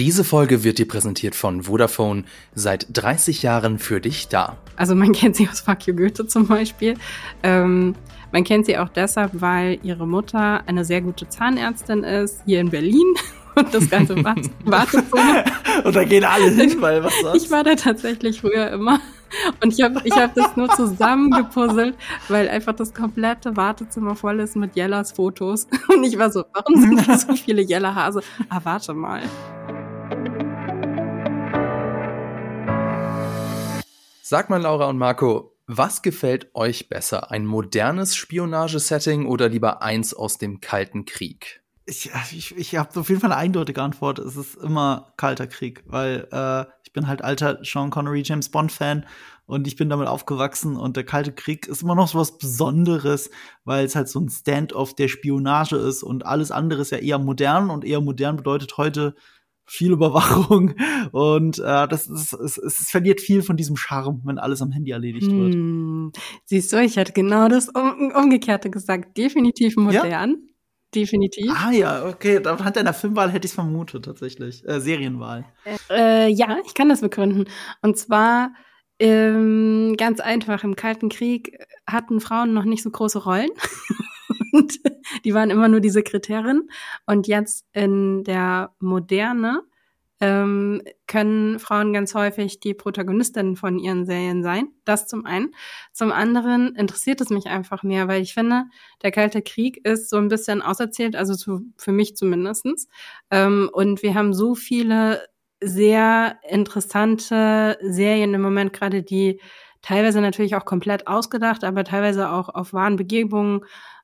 Diese Folge wird dir präsentiert von Vodafone, seit 30 Jahren für dich da. Also man kennt sie aus Fuck You Goethe zum Beispiel. Ähm, man kennt sie auch deshalb, weil ihre Mutter eine sehr gute Zahnärztin ist, hier in Berlin. Und das ganze Wartezimmer. Und da gehen alle hin, weil was sonst? Ich war da tatsächlich früher immer. Und ich habe ich hab das nur zusammengepuzzelt, weil einfach das komplette Wartezimmer voll ist mit Jellas Fotos. Und ich war so, warum sind da so viele Jella Hase? Ah, warte mal. Sag mal, Laura und Marco, was gefällt euch besser? Ein modernes Spionagesetting oder lieber eins aus dem Kalten Krieg? Ich, ich, ich habe auf jeden Fall eine eindeutige Antwort. Es ist immer Kalter Krieg, weil äh, ich bin halt alter Sean Connery, James Bond Fan und ich bin damit aufgewachsen und der Kalte Krieg ist immer noch so was Besonderes, weil es halt so ein Stand-off der Spionage ist und alles andere ist ja eher modern und eher modern bedeutet heute viel Überwachung und äh, das ist, es, es verliert viel von diesem Charme, wenn alles am Handy erledigt wird. Hm. Siehst du, ich hatte genau das um, Umgekehrte gesagt. Definitiv modern. Ja? Definitiv. Ah ja, okay. Anhand deiner Filmwahl hätte ich es vermutet, tatsächlich. Äh, Serienwahl. Äh, ja, ich kann das begründen. Und zwar ähm, ganz einfach, im Kalten Krieg hatten Frauen noch nicht so große Rollen. und die waren immer nur die Sekretärin. Und jetzt in der Moderne ähm, können Frauen ganz häufig die Protagonistinnen von ihren Serien sein. Das zum einen. Zum anderen interessiert es mich einfach mehr, weil ich finde, der Kalte Krieg ist so ein bisschen auserzählt, also zu, für mich zumindestens. Ähm, und wir haben so viele sehr interessante Serien im Moment gerade, die teilweise natürlich auch komplett ausgedacht, aber teilweise auch auf wahren Begebungen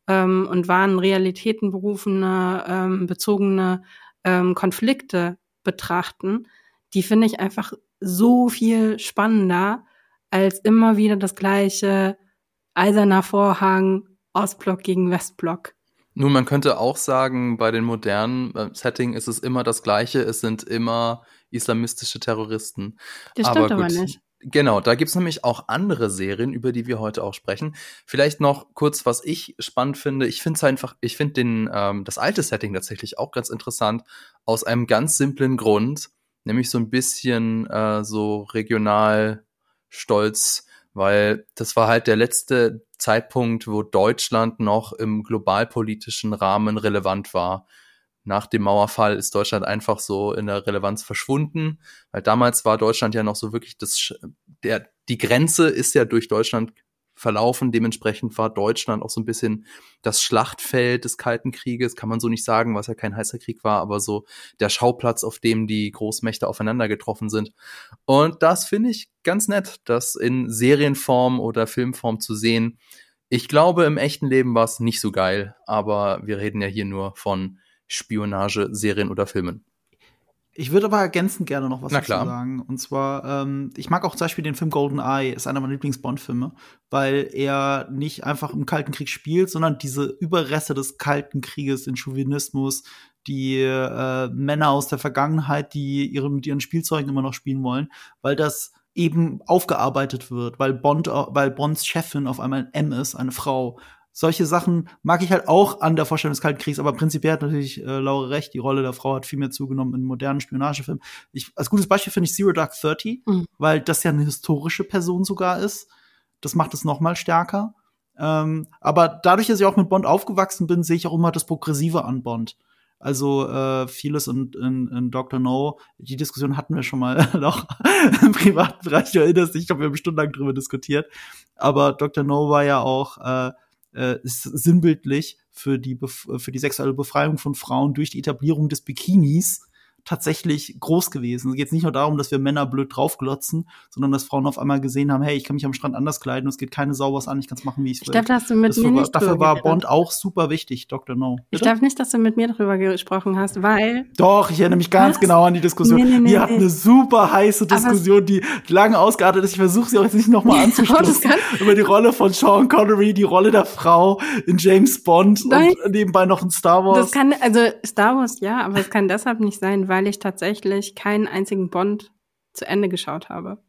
ähm, und wahren Realitäten berufene, ähm, bezogene ähm, Konflikte betrachten, die finde ich einfach so viel spannender als immer wieder das gleiche eiserner Vorhang, Ostblock gegen Westblock. Nun, man könnte auch sagen, bei den modernen äh, Setting ist es immer das Gleiche. Es sind immer islamistische Terroristen. Das stimmt aber, gut, aber nicht. Genau, da gibt's nämlich auch andere Serien, über die wir heute auch sprechen. Vielleicht noch kurz, was ich spannend finde. Ich finde es einfach, ich finde den ähm, das alte Setting tatsächlich auch ganz interessant aus einem ganz simplen Grund, nämlich so ein bisschen äh, so regional stolz, weil das war halt der letzte Zeitpunkt, wo Deutschland noch im globalpolitischen Rahmen relevant war nach dem Mauerfall ist Deutschland einfach so in der Relevanz verschwunden, weil damals war Deutschland ja noch so wirklich das, der, die Grenze ist ja durch Deutschland verlaufen. Dementsprechend war Deutschland auch so ein bisschen das Schlachtfeld des Kalten Krieges, kann man so nicht sagen, was ja kein heißer Krieg war, aber so der Schauplatz, auf dem die Großmächte aufeinander getroffen sind. Und das finde ich ganz nett, das in Serienform oder Filmform zu sehen. Ich glaube, im echten Leben war es nicht so geil, aber wir reden ja hier nur von Spionage, Serien oder Filmen. Ich würde aber ergänzend gerne noch was dazu sagen. Und zwar, ähm, ich mag auch zum Beispiel den Film Golden Eye, ist einer meiner Lieblings-Bond-Filme, weil er nicht einfach im Kalten Krieg spielt, sondern diese Überreste des Kalten Krieges, den Chauvinismus, die äh, Männer aus der Vergangenheit, die ihre, mit ihren Spielzeugen immer noch spielen wollen, weil das eben aufgearbeitet wird, weil Bond, weil Bonds Chefin auf einmal ein M ist, eine Frau solche Sachen mag ich halt auch an der Vorstellung des Kalten Kriegs, aber prinzipiell hat natürlich äh, Laura recht, die Rolle der Frau hat viel mehr zugenommen in modernen Spionagefilmen. Ich, als gutes Beispiel finde ich Zero Dark Thirty, mhm. weil das ja eine historische Person sogar ist. Das macht es noch mal stärker. Ähm, aber dadurch, dass ich auch mit Bond aufgewachsen bin, sehe ich auch immer das Progressive an Bond. Also äh, vieles in, in, in Dr. No, die Diskussion hatten wir schon mal noch im privaten Bereich, du erinnerst dich, ich habe ja stundenlang drüber diskutiert. Aber Dr. No war ja auch äh, äh, ist sinnbildlich für die, für die sexuelle Befreiung von Frauen durch die Etablierung des Bikinis tatsächlich groß gewesen. Es geht nicht nur darum, dass wir Männer blöd draufglotzen, sondern dass Frauen auf einmal gesehen haben, hey, ich kann mich am Strand anders kleiden und es geht keine Sau was an, ich kann es machen, wie ich will. Ich glaube, hast du mit das mir war, nicht Dafür war Bond auch super wichtig, Dr. No. Bitte? Ich glaube nicht, dass du mit mir darüber gesprochen hast, weil Doch, ich erinnere mich ganz was? genau an die Diskussion. Nee, nee, nee, Wir hatten eine super heiße Diskussion, die lange ausgeartet ist. Ich versuche sie auch jetzt nicht nochmal anzuschließen. über die Rolle von Sean Connery, die Rolle der Frau in James Bond Nein. und nebenbei noch in Star Wars. Das kann, also Star Wars ja, aber es kann deshalb nicht sein, weil ich tatsächlich keinen einzigen Bond zu Ende geschaut habe.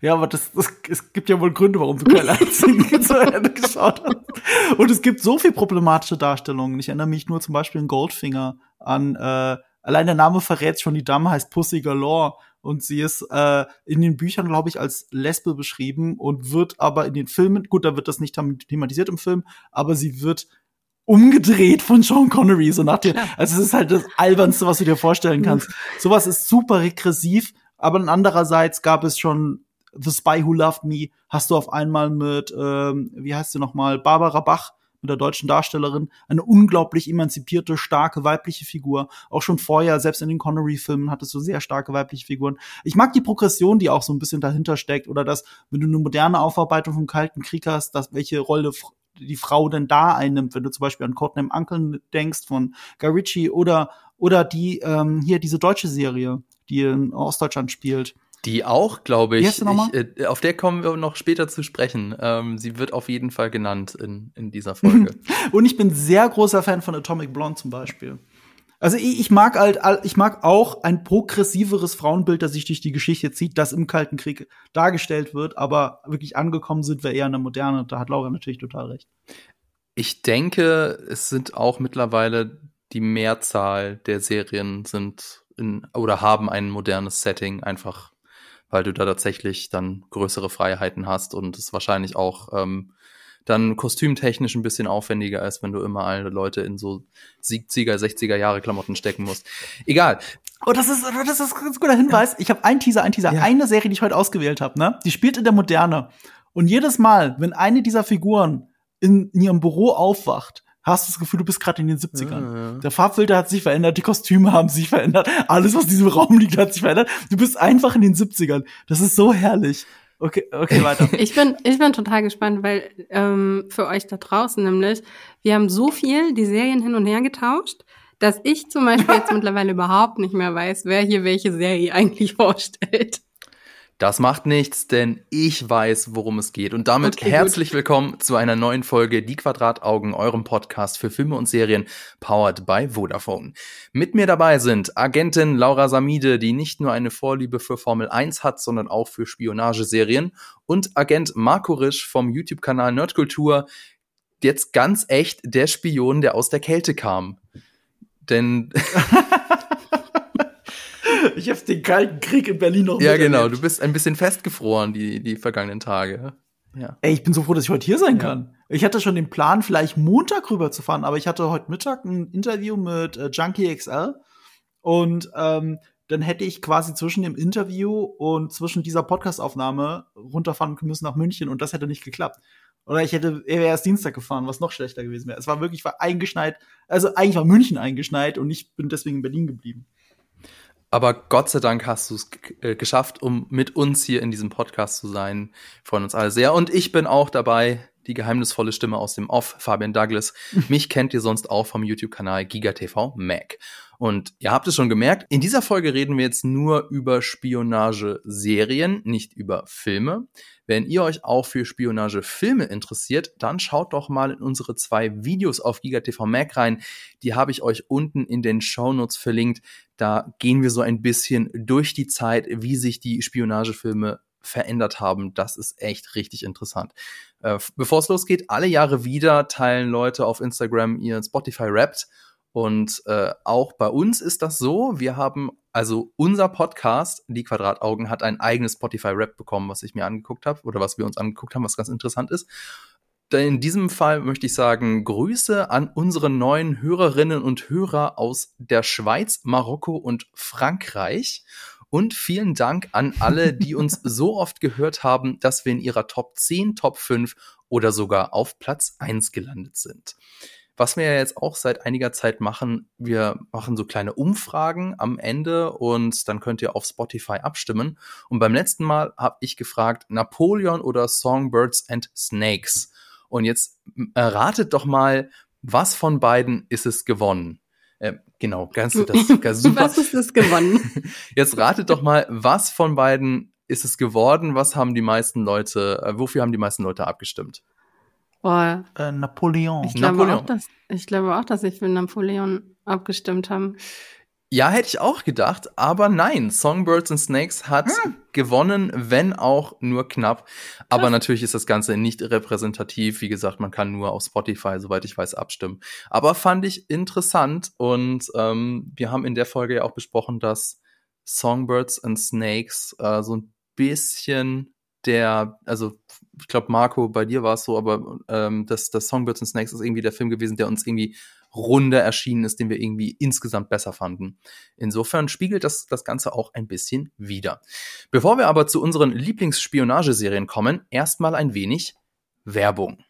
Ja, aber das, das, es gibt ja wohl Gründe, warum du keinen einzigen zu Ende geschaut hast. Und es gibt so viel problematische Darstellungen. Ich erinnere mich nur zum Beispiel in Goldfinger an äh, allein der Name verrät schon, die Dame heißt Pussy Galore und sie ist äh, in den Büchern, glaube ich, als Lesbe beschrieben und wird aber in den Filmen, gut, da wird das nicht thematisiert im Film, aber sie wird umgedreht von Sean Connery, so nach dir. Also es ist halt das albernste, was du dir vorstellen kannst. Sowas ist super regressiv, aber andererseits gab es schon The Spy Who Loved Me, hast du auf einmal mit, ähm, wie heißt sie nochmal, Barbara Bach, mit der deutschen Darstellerin, eine unglaublich emanzipierte, starke weibliche Figur. Auch schon vorher, selbst in den Connery-Filmen, hattest du sehr starke weibliche Figuren. Ich mag die Progression, die auch so ein bisschen dahinter steckt, oder dass, wenn du eine moderne Aufarbeitung vom Kalten Krieg hast, dass welche Rolle die Frau denn da einnimmt, wenn du zum Beispiel an Codename Uncle denkst von Guy Ritchie oder oder die ähm, hier diese deutsche Serie, die in Ostdeutschland spielt. Die auch, glaube ich. ich äh, auf der kommen wir noch später zu sprechen. Ähm, sie wird auf jeden Fall genannt in, in dieser Folge. Und ich bin sehr großer Fan von Atomic Blonde zum Beispiel. Also ich, ich mag halt, ich mag auch ein progressiveres Frauenbild, das sich durch die Geschichte zieht, das im Kalten Krieg dargestellt wird, aber wirklich angekommen sind wir eher in der Moderne. Da hat Laura natürlich total recht. Ich denke, es sind auch mittlerweile die Mehrzahl der Serien sind in, oder haben ein modernes Setting einfach weil du da tatsächlich dann größere Freiheiten hast und es wahrscheinlich auch ähm, dann kostümtechnisch ein bisschen aufwendiger ist, wenn du immer alle Leute in so 70er, 60er Jahre Klamotten stecken musst. Egal. Oh, das ist, das ist ein ganz guter Hinweis. Ich habe einen Teaser, einen Teaser. Ja. Eine Serie, die ich heute ausgewählt habe, ne? Die spielt in der Moderne. Und jedes Mal, wenn eine dieser Figuren in, in ihrem Büro aufwacht, hast du das Gefühl, du bist gerade in den 70ern. Ja, ja. Der Farbfilter hat sich verändert, die Kostüme haben sich verändert, alles, was in diesem Raum liegt, hat sich verändert. Du bist einfach in den 70ern. Das ist so herrlich. Okay, okay, weiter. ich bin, ich bin total gespannt, weil ähm, für euch da draußen nämlich, wir haben so viel die Serien hin und her getauscht, dass ich zum Beispiel jetzt mittlerweile überhaupt nicht mehr weiß, wer hier welche Serie eigentlich vorstellt. Das macht nichts, denn ich weiß, worum es geht. Und damit okay, herzlich gut. willkommen zu einer neuen Folge Die Quadrataugen, eurem Podcast für Filme und Serien, powered by Vodafone. Mit mir dabei sind Agentin Laura Samide, die nicht nur eine Vorliebe für Formel 1 hat, sondern auch für Spionageserien. Und Agent Marco Risch vom YouTube-Kanal Nerdkultur, jetzt ganz echt der Spion, der aus der Kälte kam. Denn ich habe den Kalten Krieg in Berlin noch Ja, genau. Du bist ein bisschen festgefroren die, die vergangenen Tage. Ja. Ey, ich bin so froh, dass ich heute hier sein ja. kann. Ich hatte schon den Plan, vielleicht Montag rüber zu fahren, aber ich hatte heute Mittag ein Interview mit äh, Junkie XL und ähm, dann hätte ich quasi zwischen dem Interview und zwischen dieser Podcastaufnahme runterfahren müssen nach München und das hätte nicht geklappt. Oder ich hätte er wäre erst Dienstag gefahren, was noch schlechter gewesen wäre. Es war wirklich war eingeschneit, also eigentlich war München eingeschneit und ich bin deswegen in Berlin geblieben. Aber Gott sei Dank hast du es äh, geschafft, um mit uns hier in diesem Podcast zu sein. Wir freuen uns alle sehr. Und ich bin auch dabei, die geheimnisvolle Stimme aus dem Off, Fabian Douglas. Mich kennt ihr sonst auch vom YouTube-Kanal GigaTV Mac. Und ihr habt es schon gemerkt, in dieser Folge reden wir jetzt nur über Spionageserien, nicht über Filme. Wenn ihr euch auch für Spionagefilme interessiert, dann schaut doch mal in unsere zwei Videos auf GigaTV Mac rein. Die habe ich euch unten in den Shownotes verlinkt. Da gehen wir so ein bisschen durch die Zeit, wie sich die Spionagefilme verändert haben. Das ist echt richtig interessant. Äh, Bevor es losgeht, alle Jahre wieder teilen Leute auf Instagram ihren Spotify Wrapped und äh, auch bei uns ist das so. Wir haben, also unser Podcast, die Quadrataugen, hat ein eigenes Spotify-Rap bekommen, was ich mir angeguckt habe oder was wir uns angeguckt haben, was ganz interessant ist. In diesem Fall möchte ich sagen, Grüße an unsere neuen Hörerinnen und Hörer aus der Schweiz, Marokko und Frankreich. Und vielen Dank an alle, die uns so oft gehört haben, dass wir in ihrer Top 10, Top 5 oder sogar auf Platz 1 gelandet sind. Was wir ja jetzt auch seit einiger Zeit machen, wir machen so kleine Umfragen am Ende und dann könnt ihr auf Spotify abstimmen. Und beim letzten Mal habe ich gefragt, Napoleon oder Songbirds and Snakes. Und jetzt erratet doch mal, was von beiden ist es gewonnen? Äh, genau, ganz das ganz super. was ist es gewonnen? Jetzt ratet doch mal, was von beiden ist es geworden? Was haben die meisten Leute, äh, wofür haben die meisten Leute abgestimmt? Boah. Äh, Napoleon. Ich glaube, Napoleon. Auch, dass, ich glaube auch, dass ich für Napoleon abgestimmt habe. Ja, hätte ich auch gedacht, aber nein, Songbirds and Snakes hat hm. gewonnen, wenn auch nur knapp. Aber Krass. natürlich ist das Ganze nicht repräsentativ. Wie gesagt, man kann nur auf Spotify, soweit ich weiß, abstimmen. Aber fand ich interessant und ähm, wir haben in der Folge ja auch besprochen, dass Songbirds and Snakes äh, so ein bisschen der, also ich glaube, Marco, bei dir war es so, aber ähm, das, das Songbirds and Snakes ist irgendwie der Film gewesen, der uns irgendwie runder erschienen ist, den wir irgendwie insgesamt besser fanden. Insofern spiegelt das das Ganze auch ein bisschen wider. Bevor wir aber zu unseren Lieblingsspionageserien kommen, erstmal ein wenig Werbung.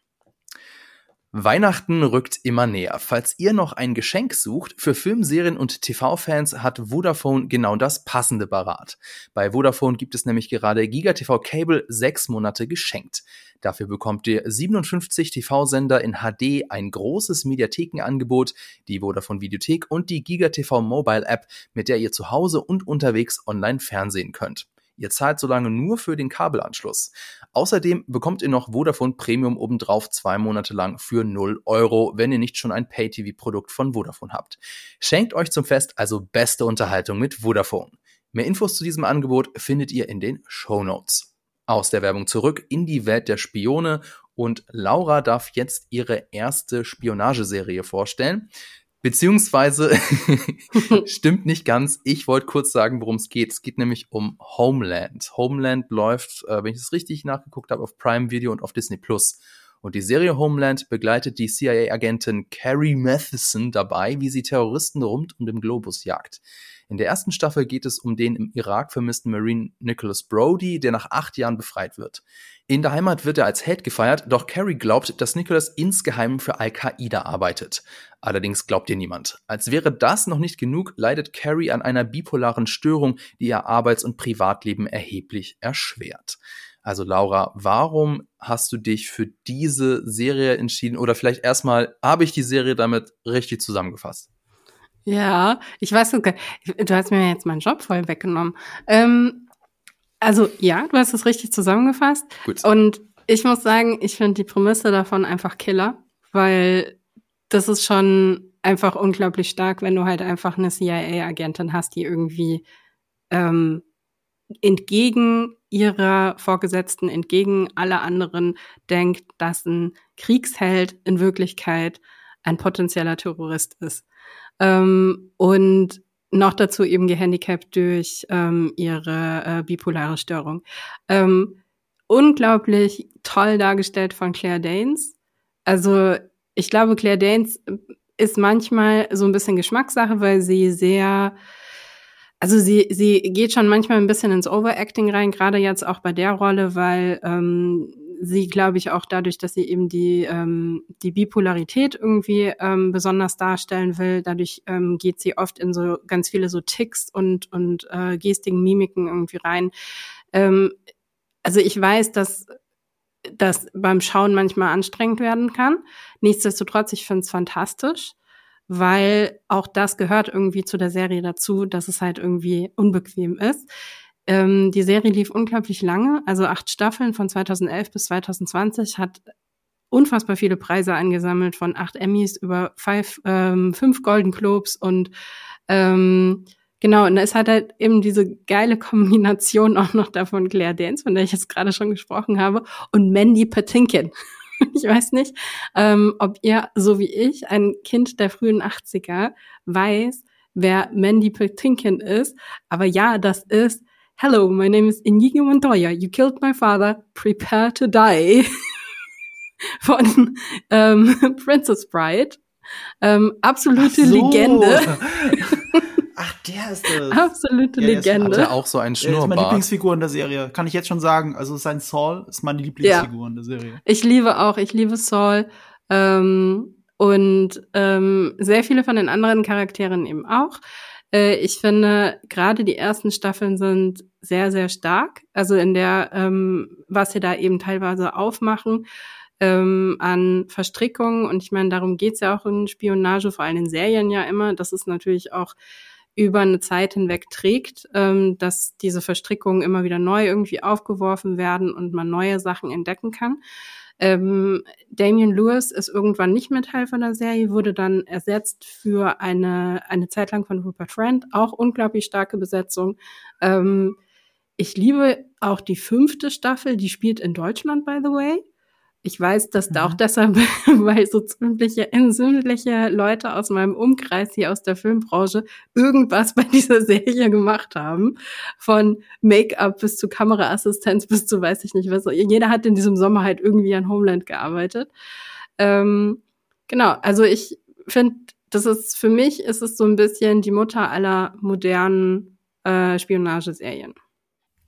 Weihnachten rückt immer näher. Falls ihr noch ein Geschenk sucht, für Filmserien und TV-Fans hat Vodafone genau das passende parat. Bei Vodafone gibt es nämlich gerade GigaTV Cable sechs Monate geschenkt. Dafür bekommt ihr 57 TV-Sender in HD, ein großes Mediathekenangebot, die Vodafone Videothek und die GigaTV Mobile App, mit der ihr zu Hause und unterwegs online fernsehen könnt. Ihr zahlt so lange nur für den Kabelanschluss. Außerdem bekommt ihr noch Vodafone Premium obendrauf zwei Monate lang für 0 Euro, wenn ihr nicht schon ein Pay-TV-Produkt von Vodafone habt. Schenkt euch zum Fest also beste Unterhaltung mit Vodafone. Mehr Infos zu diesem Angebot findet ihr in den Show Notes. Aus der Werbung zurück in die Welt der Spione und Laura darf jetzt ihre erste Spionageserie vorstellen. Beziehungsweise stimmt nicht ganz. Ich wollte kurz sagen, worum es geht. Es geht nämlich um Homeland. Homeland läuft, äh, wenn ich es richtig nachgeguckt habe, auf Prime Video und auf Disney Plus. Und die Serie Homeland begleitet die CIA-Agentin Carrie Matheson dabei, wie sie Terroristen rund um den Globus jagt. In der ersten Staffel geht es um den im Irak vermissten Marine Nicholas Brody, der nach acht Jahren befreit wird. In der Heimat wird er als Held gefeiert, doch Carrie glaubt, dass Nicholas insgeheim für Al-Qaida arbeitet. Allerdings glaubt ihr niemand. Als wäre das noch nicht genug, leidet Carrie an einer bipolaren Störung, die ihr Arbeits- und Privatleben erheblich erschwert. Also Laura, warum hast du dich für diese Serie entschieden? Oder vielleicht erstmal, habe ich die Serie damit richtig zusammengefasst? Ja, ich weiß sogar, du hast mir jetzt meinen Job voll weggenommen. Ähm, also ja, du hast es richtig zusammengefasst. Gut. Und ich muss sagen, ich finde die Prämisse davon einfach killer, weil das ist schon einfach unglaublich stark, wenn du halt einfach eine CIA-Agentin hast, die irgendwie ähm, entgegen ihrer Vorgesetzten, entgegen aller anderen denkt, dass ein Kriegsheld in Wirklichkeit ein potenzieller Terrorist ist. Ähm, und noch dazu eben gehandicapt durch ähm, ihre äh, bipolare Störung. Ähm, unglaublich toll dargestellt von Claire Danes. Also ich glaube, Claire Danes ist manchmal so ein bisschen Geschmackssache, weil sie sehr, also sie, sie geht schon manchmal ein bisschen ins Overacting rein, gerade jetzt auch bei der Rolle, weil ähm, sie, glaube ich, auch dadurch, dass sie eben die, ähm, die Bipolarität irgendwie ähm, besonders darstellen will, dadurch ähm, geht sie oft in so ganz viele so Ticks und, und äh, Gestiken, Mimiken irgendwie rein. Ähm, also ich weiß, dass das beim Schauen manchmal anstrengend werden kann. Nichtsdestotrotz, ich finde es fantastisch, weil auch das gehört irgendwie zu der Serie dazu, dass es halt irgendwie unbequem ist. Ähm, die Serie lief unglaublich lange, also acht Staffeln von 2011 bis 2020, hat unfassbar viele Preise eingesammelt, von acht Emmys über five, ähm, fünf Golden Globes und ähm, genau, und es hat halt eben diese geile Kombination auch noch davon Claire Dance, von der ich jetzt gerade schon gesprochen habe, und Mandy Patinkin. ich weiß nicht, ähm, ob ihr, so wie ich, ein Kind der frühen 80er weiß, wer Mandy Patinkin ist. Aber ja, das ist Hello, my name is Inigo Montoya. You killed my father. Prepare to die. Von ähm, Princess Bride. Ähm, absolute so. Legende. Ach, der ist das. Absolute ja, Legende. Hat er auch so einen Schnurrbart. Er ist meine Lieblingsfigur in der Serie. Kann ich jetzt schon sagen. Also sein Saul ist meine Lieblingsfigur ja. in der Serie. Ich liebe auch, ich liebe Saul. Ähm, und ähm, sehr viele von den anderen Charakteren eben auch. Äh, ich finde, gerade die ersten Staffeln sind sehr, sehr stark. Also in der, ähm, was sie da eben teilweise aufmachen ähm, an Verstrickungen. Und ich meine, darum geht's ja auch in Spionage, vor allem in Serien ja immer, dass es natürlich auch über eine Zeit hinweg trägt, ähm, dass diese Verstrickungen immer wieder neu irgendwie aufgeworfen werden und man neue Sachen entdecken kann. Ähm, Damian Lewis ist irgendwann nicht mehr Teil von der Serie, wurde dann ersetzt für eine, eine Zeit lang von Rupert Friend, auch unglaublich starke Besetzung. Ähm, ich liebe auch die fünfte Staffel, die spielt in Deutschland, by the way. Ich weiß, dass da auch mhm. deshalb, weil so ziemliche, sämtliche Leute aus meinem Umkreis hier aus der Filmbranche irgendwas bei dieser Serie gemacht haben. Von Make-up bis zu Kameraassistenz bis zu weiß ich nicht was. Jeder hat in diesem Sommer halt irgendwie an Homeland gearbeitet. Ähm, genau, also ich finde, das ist für mich ist es so ein bisschen die Mutter aller modernen äh, Spionageserien.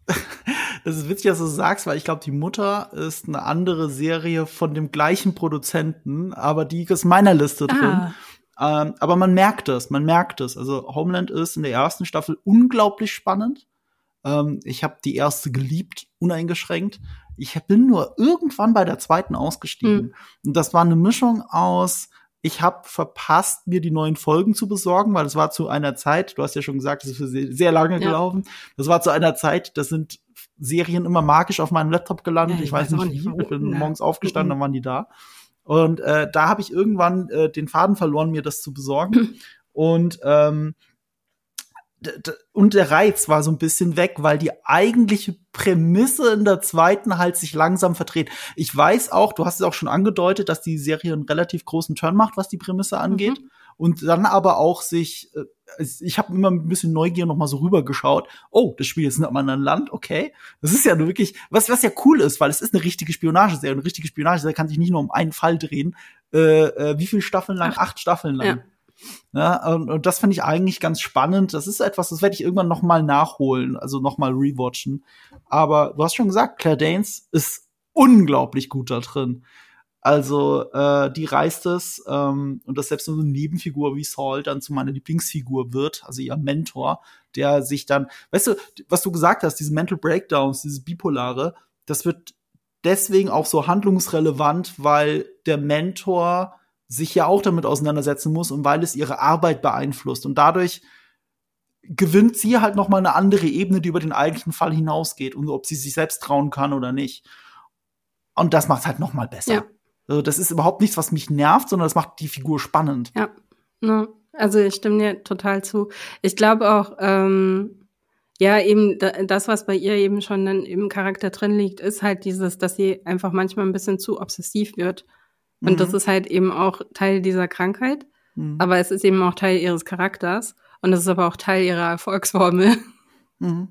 Das ist witzig, dass du sagst, weil ich glaube, die Mutter ist eine andere Serie von dem gleichen Produzenten, aber die ist in meiner Liste drin. Ah. Ähm, aber man merkt es, man merkt es. Also Homeland ist in der ersten Staffel unglaublich spannend. Ähm, ich habe die erste geliebt, uneingeschränkt. Ich bin nur irgendwann bei der zweiten ausgestiegen. Mhm. Und das war eine Mischung aus ich habe verpasst, mir die neuen Folgen zu besorgen, weil es war zu einer Zeit, du hast ja schon gesagt, es ist sehr lange ja. gelaufen. Das war zu einer Zeit, das sind Serien immer magisch auf meinem Laptop gelandet. Ja, ich, weiß, nicht wie. Ich bin ja. morgens aufgestanden, dann waren die da. Und äh, da habe ich irgendwann äh, den Faden verloren, mir das zu besorgen. Und ähm, und der Reiz war so ein bisschen weg, weil die eigentliche Prämisse in der zweiten halt sich langsam verdreht. Ich weiß auch, du hast es auch schon angedeutet, dass die Serie einen relativ großen Turn macht, was die Prämisse angeht. Mhm. Und dann aber auch sich, äh, ich habe immer ein bisschen Neugier noch mal so rübergeschaut. Oh, das Spiel ist in einem anderen Land, okay. Das ist ja nur wirklich, was, was ja cool ist, weil es ist eine richtige Spionageserie. Eine richtige Spionageserie kann sich nicht nur um einen Fall drehen. Äh, äh, wie viele Staffeln lang? Acht, Acht Staffeln lang. Ja. Ja, und, und das finde ich eigentlich ganz spannend. Das ist etwas, das werde ich irgendwann noch mal nachholen, also noch mal rewatchen. Aber du hast schon gesagt, Claire Danes ist unglaublich gut da drin. Also äh, die reißt es ähm, und das selbst so eine Nebenfigur wie Saul dann zu meiner Lieblingsfigur wird, also ihr Mentor, der sich dann, weißt du, was du gesagt hast, diese Mental Breakdowns, dieses Bipolare, das wird deswegen auch so handlungsrelevant, weil der Mentor sich ja auch damit auseinandersetzen muss und weil es ihre Arbeit beeinflusst und dadurch gewinnt sie halt noch mal eine andere Ebene, die über den eigentlichen Fall hinausgeht und ob sie sich selbst trauen kann oder nicht. Und das macht halt noch mal besser. Ja. Also das ist überhaupt nichts, was mich nervt, sondern das macht die Figur spannend. Ja, no. also ich stimme dir total zu. Ich glaube auch, ähm, ja, eben das, was bei ihr eben schon dann im Charakter drin liegt, ist halt dieses, dass sie einfach manchmal ein bisschen zu obsessiv wird. Und mhm. das ist halt eben auch Teil dieser Krankheit. Mhm. Aber es ist eben auch Teil ihres Charakters. Und es ist aber auch Teil ihrer Erfolgsformel. Mhm.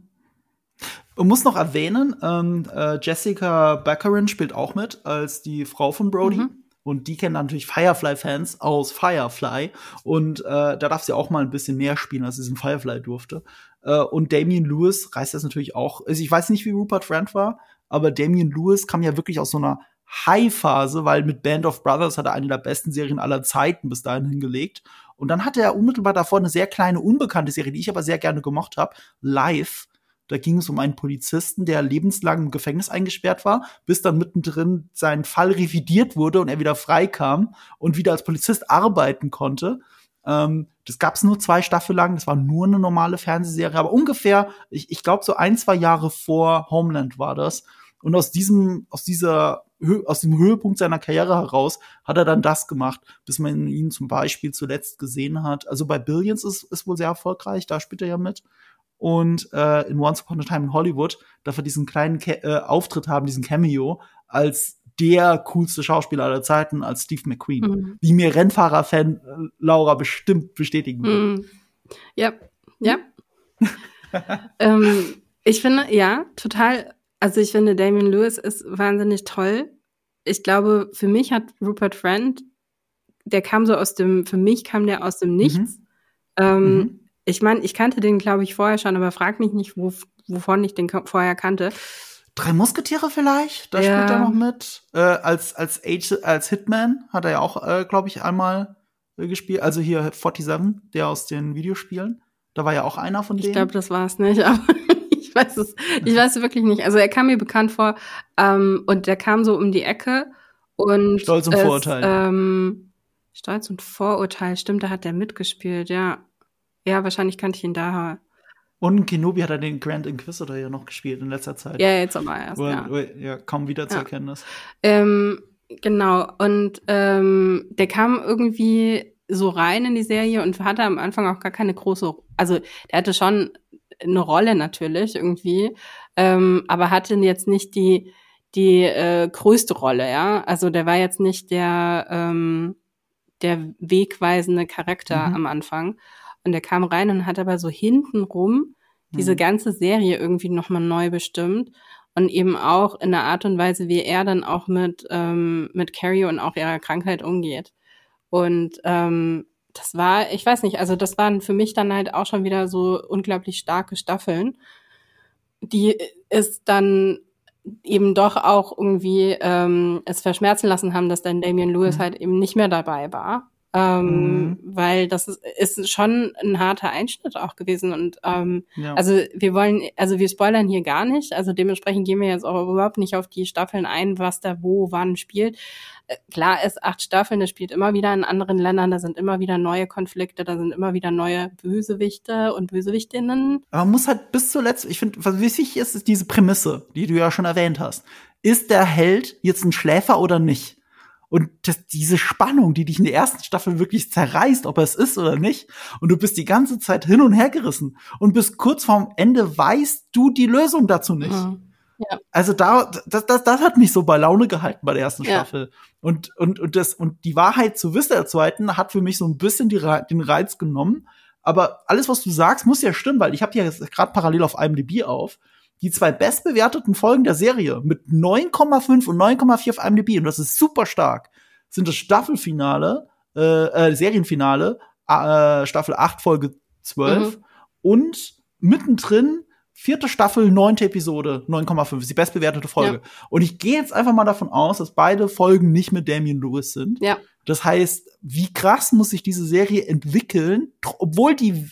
Man muss noch erwähnen, ähm, äh, Jessica Baccarin spielt auch mit als die Frau von Brody. Mhm. Und die kennen natürlich Firefly-Fans aus Firefly. Und äh, da darf sie auch mal ein bisschen mehr spielen, als sie in Firefly durfte. Äh, und Damien Lewis reißt das natürlich auch. Also ich weiß nicht, wie Rupert Friend war, aber Damien Lewis kam ja wirklich aus so einer High-Phase, weil mit Band of Brothers hat er eine der besten Serien aller Zeiten bis dahin hingelegt. Und dann hatte er unmittelbar davor eine sehr kleine, unbekannte Serie, die ich aber sehr gerne gemocht habe, Live da ging es um einen Polizisten, der lebenslang im Gefängnis eingesperrt war, bis dann mittendrin sein Fall revidiert wurde und er wieder freikam und wieder als Polizist arbeiten konnte. Ähm, das gab es nur zwei Staffeln lang, das war nur eine normale Fernsehserie, aber ungefähr, ich, ich glaube, so ein, zwei Jahre vor Homeland war das. Und aus diesem, aus dieser, aus dem Höhepunkt seiner Karriere heraus hat er dann das gemacht, bis man ihn zum Beispiel zuletzt gesehen hat. Also bei Billions ist, ist wohl sehr erfolgreich, da spielt er ja mit und äh, in Once Upon a Time in Hollywood darf er diesen kleinen Ke äh, Auftritt haben, diesen Cameo, als der coolste Schauspieler aller Zeiten, als Steve McQueen. Mhm. Wie mir Rennfahrer-Fan äh, Laura bestimmt bestätigen wird. Mhm. Ja, ja. ähm, ich finde, ja, total. Also ich finde, Damien Lewis ist wahnsinnig toll. Ich glaube, für mich hat Rupert Friend, der kam so aus dem, für mich kam der aus dem Nichts. Mhm. Ähm, mhm. Ich meine, ich kannte den, glaube ich, vorher schon, aber frag mich nicht, wo, wovon ich den vorher kannte. Drei Musketiere vielleicht? Da ja. spielt er noch mit. Äh, als, als, Age, als Hitman hat er ja auch, äh, glaube ich, einmal äh, gespielt. Also hier 47, der aus den Videospielen. Da war ja auch einer von denen. Ich glaube, das war es nicht, aber ich weiß es, ich weiß es wirklich nicht. Also er kam mir bekannt vor ähm, und der kam so um die Ecke und Stolz und Vorurteil. Ähm, Stolz und Vorurteil, stimmt, da hat der mitgespielt, ja. Ja, wahrscheinlich kannte ich ihn daher. Und Kenobi hat er den Grand Inquisitor ja noch gespielt in letzter Zeit. Ja, jetzt aber erst. Wo, ja. Wo, ja, kaum wieder zu erkennen ist. Ähm, genau, und ähm, der kam irgendwie so rein in die Serie und hatte am Anfang auch gar keine große, also der hatte schon eine Rolle natürlich irgendwie, ähm, aber hatte jetzt nicht die die äh, größte Rolle, ja. Also der war jetzt nicht der ähm, der wegweisende Charakter mhm. am Anfang und der kam rein und hat aber so hintenrum mhm. diese ganze Serie irgendwie nochmal neu bestimmt und eben auch in der Art und Weise, wie er dann auch mit ähm, mit Carrie und auch ihrer Krankheit umgeht. Und ähm, das war, ich weiß nicht, also das waren für mich dann halt auch schon wieder so unglaublich starke Staffeln, die es dann eben doch auch irgendwie ähm, es verschmerzen lassen haben, dass dann Damian Lewis mhm. halt eben nicht mehr dabei war ähm, mhm. weil das ist, ist schon ein harter Einschnitt auch gewesen und ähm, ja. also wir wollen, also wir spoilern hier gar nicht, also dementsprechend gehen wir jetzt auch überhaupt nicht auf die Staffeln ein, was da wo wann spielt. Äh, klar ist acht Staffeln, das spielt immer wieder in anderen Ländern, da sind immer wieder neue Konflikte, da sind immer wieder neue Bösewichte und Bösewichtinnen. Aber man muss halt bis zuletzt, ich finde, was wichtig ist, ist diese Prämisse, die du ja schon erwähnt hast. Ist der Held jetzt ein Schläfer oder nicht? Und das, diese Spannung, die dich in der ersten Staffel wirklich zerreißt, ob er es ist oder nicht. Und du bist die ganze Zeit hin und her gerissen. Und bis kurz vorm Ende weißt du die Lösung dazu nicht. Mhm. Ja. Also da, das, das, das hat mich so bei Laune gehalten bei der ersten ja. Staffel. Und, und, und das, und die Wahrheit zu wissen der zweiten hat für mich so ein bisschen die, den Reiz genommen. Aber alles, was du sagst, muss ja stimmen, weil ich habe ja gerade parallel auf IMDb auf die zwei bestbewerteten Folgen der Serie mit 9,5 und 9,4 auf IMDb, und das ist super stark, sind das Staffelfinale, äh, äh Serienfinale, äh, Staffel 8, Folge 12 mhm. und mittendrin vierte Staffel, neunte Episode, 9,5 ist die bestbewertete Folge. Ja. Und ich gehe jetzt einfach mal davon aus, dass beide Folgen nicht mit Damien Lewis sind. Ja. Das heißt, wie krass muss sich diese Serie entwickeln, obwohl die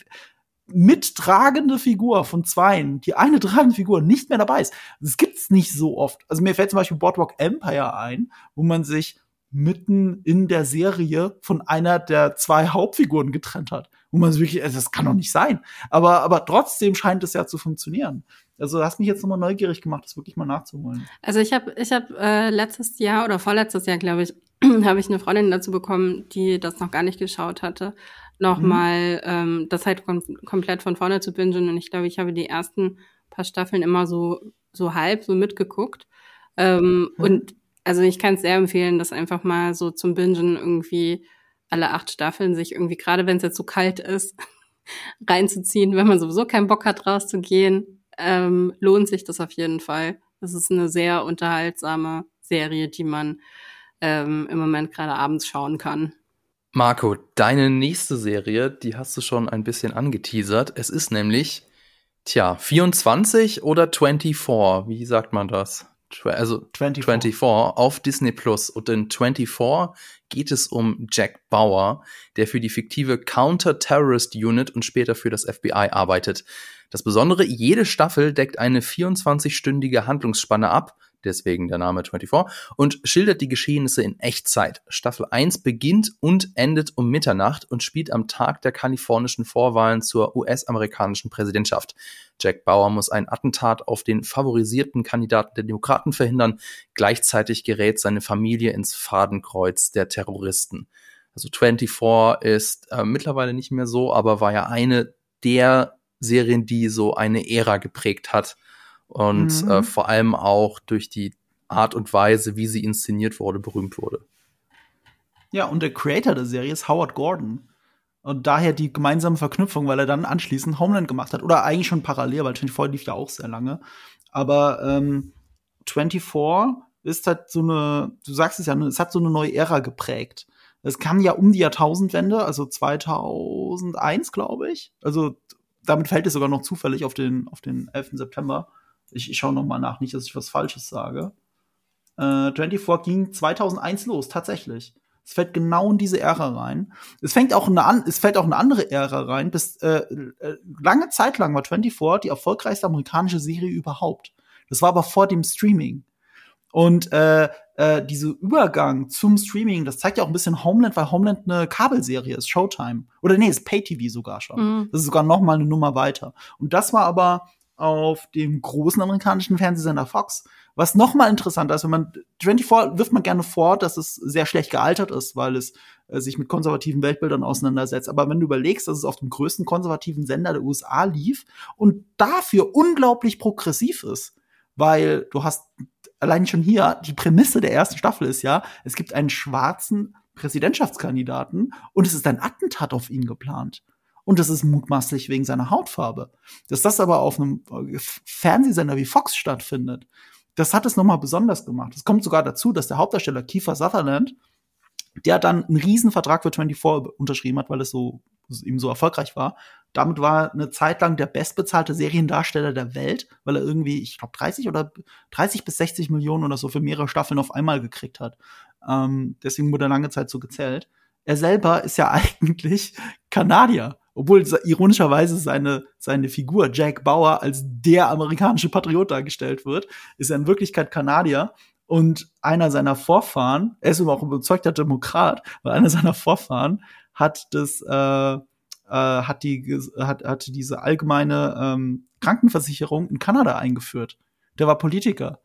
mittragende Figur von zweien, die eine tragende Figur nicht mehr dabei ist. Das gibt's nicht so oft. Also mir fällt zum Beispiel Boardwalk Empire ein, wo man sich mitten in der Serie von einer der zwei Hauptfiguren getrennt hat. Wo man wirklich, also das kann doch nicht sein. Aber, aber trotzdem scheint es ja zu funktionieren. Also du hast mich jetzt nochmal neugierig gemacht, das wirklich mal nachzuholen. Also ich habe ich hab, äh, letztes Jahr oder vorletztes Jahr, glaube ich, habe ich eine Freundin dazu bekommen, die das noch gar nicht geschaut hatte nochmal mhm. ähm, das halt kom komplett von vorne zu bingen. Und ich glaube, ich habe die ersten paar Staffeln immer so, so halb so mitgeguckt. Ähm, mhm. Und also ich kann es sehr empfehlen, das einfach mal so zum Bingen irgendwie alle acht Staffeln sich irgendwie, gerade wenn es jetzt so kalt ist, reinzuziehen, wenn man sowieso keinen Bock hat, rauszugehen, ähm, lohnt sich das auf jeden Fall. Das ist eine sehr unterhaltsame Serie, die man ähm, im Moment gerade abends schauen kann. Marco, deine nächste Serie, die hast du schon ein bisschen angeteasert. Es ist nämlich, tja, 24 oder 24, wie sagt man das? Also 24. 24 auf Disney Plus. Und in 24 geht es um Jack Bauer, der für die fiktive Counter-Terrorist Unit und später für das FBI arbeitet. Das Besondere, jede Staffel deckt eine 24-stündige Handlungsspanne ab, deswegen der Name 24, und schildert die Geschehnisse in Echtzeit. Staffel 1 beginnt und endet um Mitternacht und spielt am Tag der kalifornischen Vorwahlen zur US-amerikanischen Präsidentschaft. Jack Bauer muss ein Attentat auf den favorisierten Kandidaten der Demokraten verhindern. Gleichzeitig gerät seine Familie ins Fadenkreuz der Terroristen. Also 24 ist äh, mittlerweile nicht mehr so, aber war ja eine der Serien, die so eine Ära geprägt hat und mhm. äh, vor allem auch durch die Art und Weise, wie sie inszeniert wurde, berühmt wurde. Ja, und der Creator der Serie ist Howard Gordon. Und daher die gemeinsame Verknüpfung, weil er dann anschließend Homeland gemacht hat. Oder eigentlich schon parallel, weil 24 lief ja auch sehr lange. Aber ähm, 24 ist halt so eine, du sagst es ja, es hat so eine neue Ära geprägt. Es kam ja um die Jahrtausendwende, also 2001, glaube ich. Also damit fällt es sogar noch zufällig auf den, auf den 11. September. Ich, ich schaue noch mal nach, nicht, dass ich was Falsches sage. Äh, 24 ging 2001 los, tatsächlich. Es fällt genau in diese Ära rein. Es fängt auch eine, es fällt auch eine andere Ära rein. Bis äh, äh, lange Zeit lang war 24 die erfolgreichste amerikanische Serie überhaupt. Das war aber vor dem Streaming. Und äh, äh, diese Übergang zum Streaming, das zeigt ja auch ein bisschen Homeland, weil Homeland eine Kabelserie ist, Showtime. Oder nee, ist Pay-TV sogar schon. Mhm. Das ist sogar noch mal eine Nummer weiter. Und das war aber auf dem großen amerikanischen Fernsehsender Fox. Was noch mal interessanter ist, wenn man 24 wirft man gerne vor, dass es sehr schlecht gealtert ist, weil es äh, sich mit konservativen Weltbildern auseinandersetzt. Aber wenn du überlegst, dass es auf dem größten konservativen Sender der USA lief und dafür unglaublich progressiv ist, weil du hast allein schon hier die Prämisse der ersten Staffel ist ja, es gibt einen schwarzen Präsidentschaftskandidaten und es ist ein Attentat auf ihn geplant. Und das ist mutmaßlich wegen seiner Hautfarbe. Dass das aber auf einem äh, Fernsehsender wie Fox stattfindet, das hat es nochmal besonders gemacht. Es kommt sogar dazu, dass der Hauptdarsteller Kiefer Sutherland, der dann einen Riesenvertrag für 24 unterschrieben hat, weil es so ihm so erfolgreich war. Damit war er eine Zeit lang der bestbezahlte Seriendarsteller der Welt, weil er irgendwie, ich glaube, 30 oder 30 bis 60 Millionen oder so für mehrere Staffeln auf einmal gekriegt hat. Ähm, deswegen wurde er lange Zeit so gezählt. Er selber ist ja eigentlich Kanadier obwohl ironischerweise seine, seine Figur Jack Bauer als der amerikanische Patriot dargestellt wird, ist er in Wirklichkeit Kanadier. Und einer seiner Vorfahren, er ist aber auch überzeugter Demokrat, weil einer seiner Vorfahren hat das, äh, äh, hat die, hat, hat diese allgemeine ähm, Krankenversicherung in Kanada eingeführt. Der war Politiker.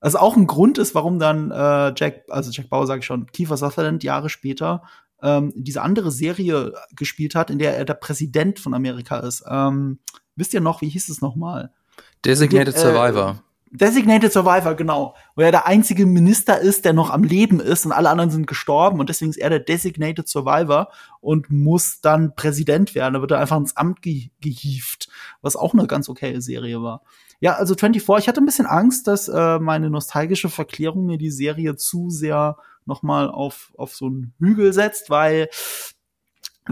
Also auch ein Grund ist, warum dann äh, Jack, also Jack Bauer sage ich schon, Kiefer Sutherland Jahre später ähm, diese andere Serie gespielt hat, in der er der Präsident von Amerika ist. Ähm, wisst ihr noch, wie hieß es nochmal? Designated äh, Survivor. Designated Survivor, genau. Wo er der einzige Minister ist, der noch am Leben ist und alle anderen sind gestorben und deswegen ist er der Designated Survivor und muss dann Präsident werden. Da wird er einfach ins Amt ge gehieft, was auch eine ganz okaye Serie war. Ja, also 24, ich hatte ein bisschen Angst, dass äh, meine nostalgische Verklärung mir die Serie zu sehr nochmal auf, auf so einen Hügel setzt, weil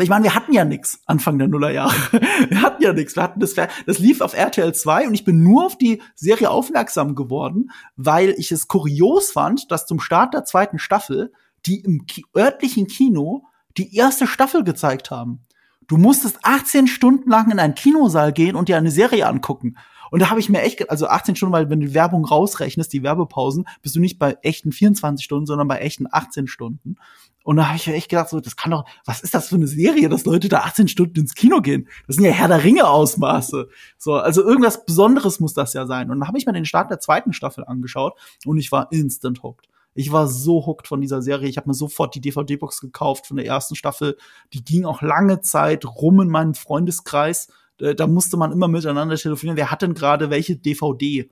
ich meine, wir hatten ja nix Anfang der Nullerjahre. wir hatten ja nix. Wir hatten das, das lief auf RTL 2 und ich bin nur auf die Serie aufmerksam geworden, weil ich es kurios fand, dass zum Start der zweiten Staffel die im örtlichen Kino die erste Staffel gezeigt haben. Du musstest 18 Stunden lang in einen Kinosaal gehen und dir eine Serie angucken. Und da habe ich mir echt, also 18 Stunden, weil wenn du Werbung rausrechnest, die Werbepausen, bist du nicht bei echten 24 Stunden, sondern bei echten 18 Stunden. Und da habe ich echt gedacht, so, das kann doch, was ist das für eine Serie, dass Leute da 18 Stunden ins Kino gehen? Das sind ja Herr der Ringe Ausmaße. So, also irgendwas Besonderes muss das ja sein. Und dann habe ich mir den Start der zweiten Staffel angeschaut und ich war instant hooked. Ich war so hooked von dieser Serie. Ich habe mir sofort die DVD-Box gekauft von der ersten Staffel. Die ging auch lange Zeit rum in meinem Freundeskreis. Da musste man immer miteinander telefonieren. Wer hat denn gerade welche DVD?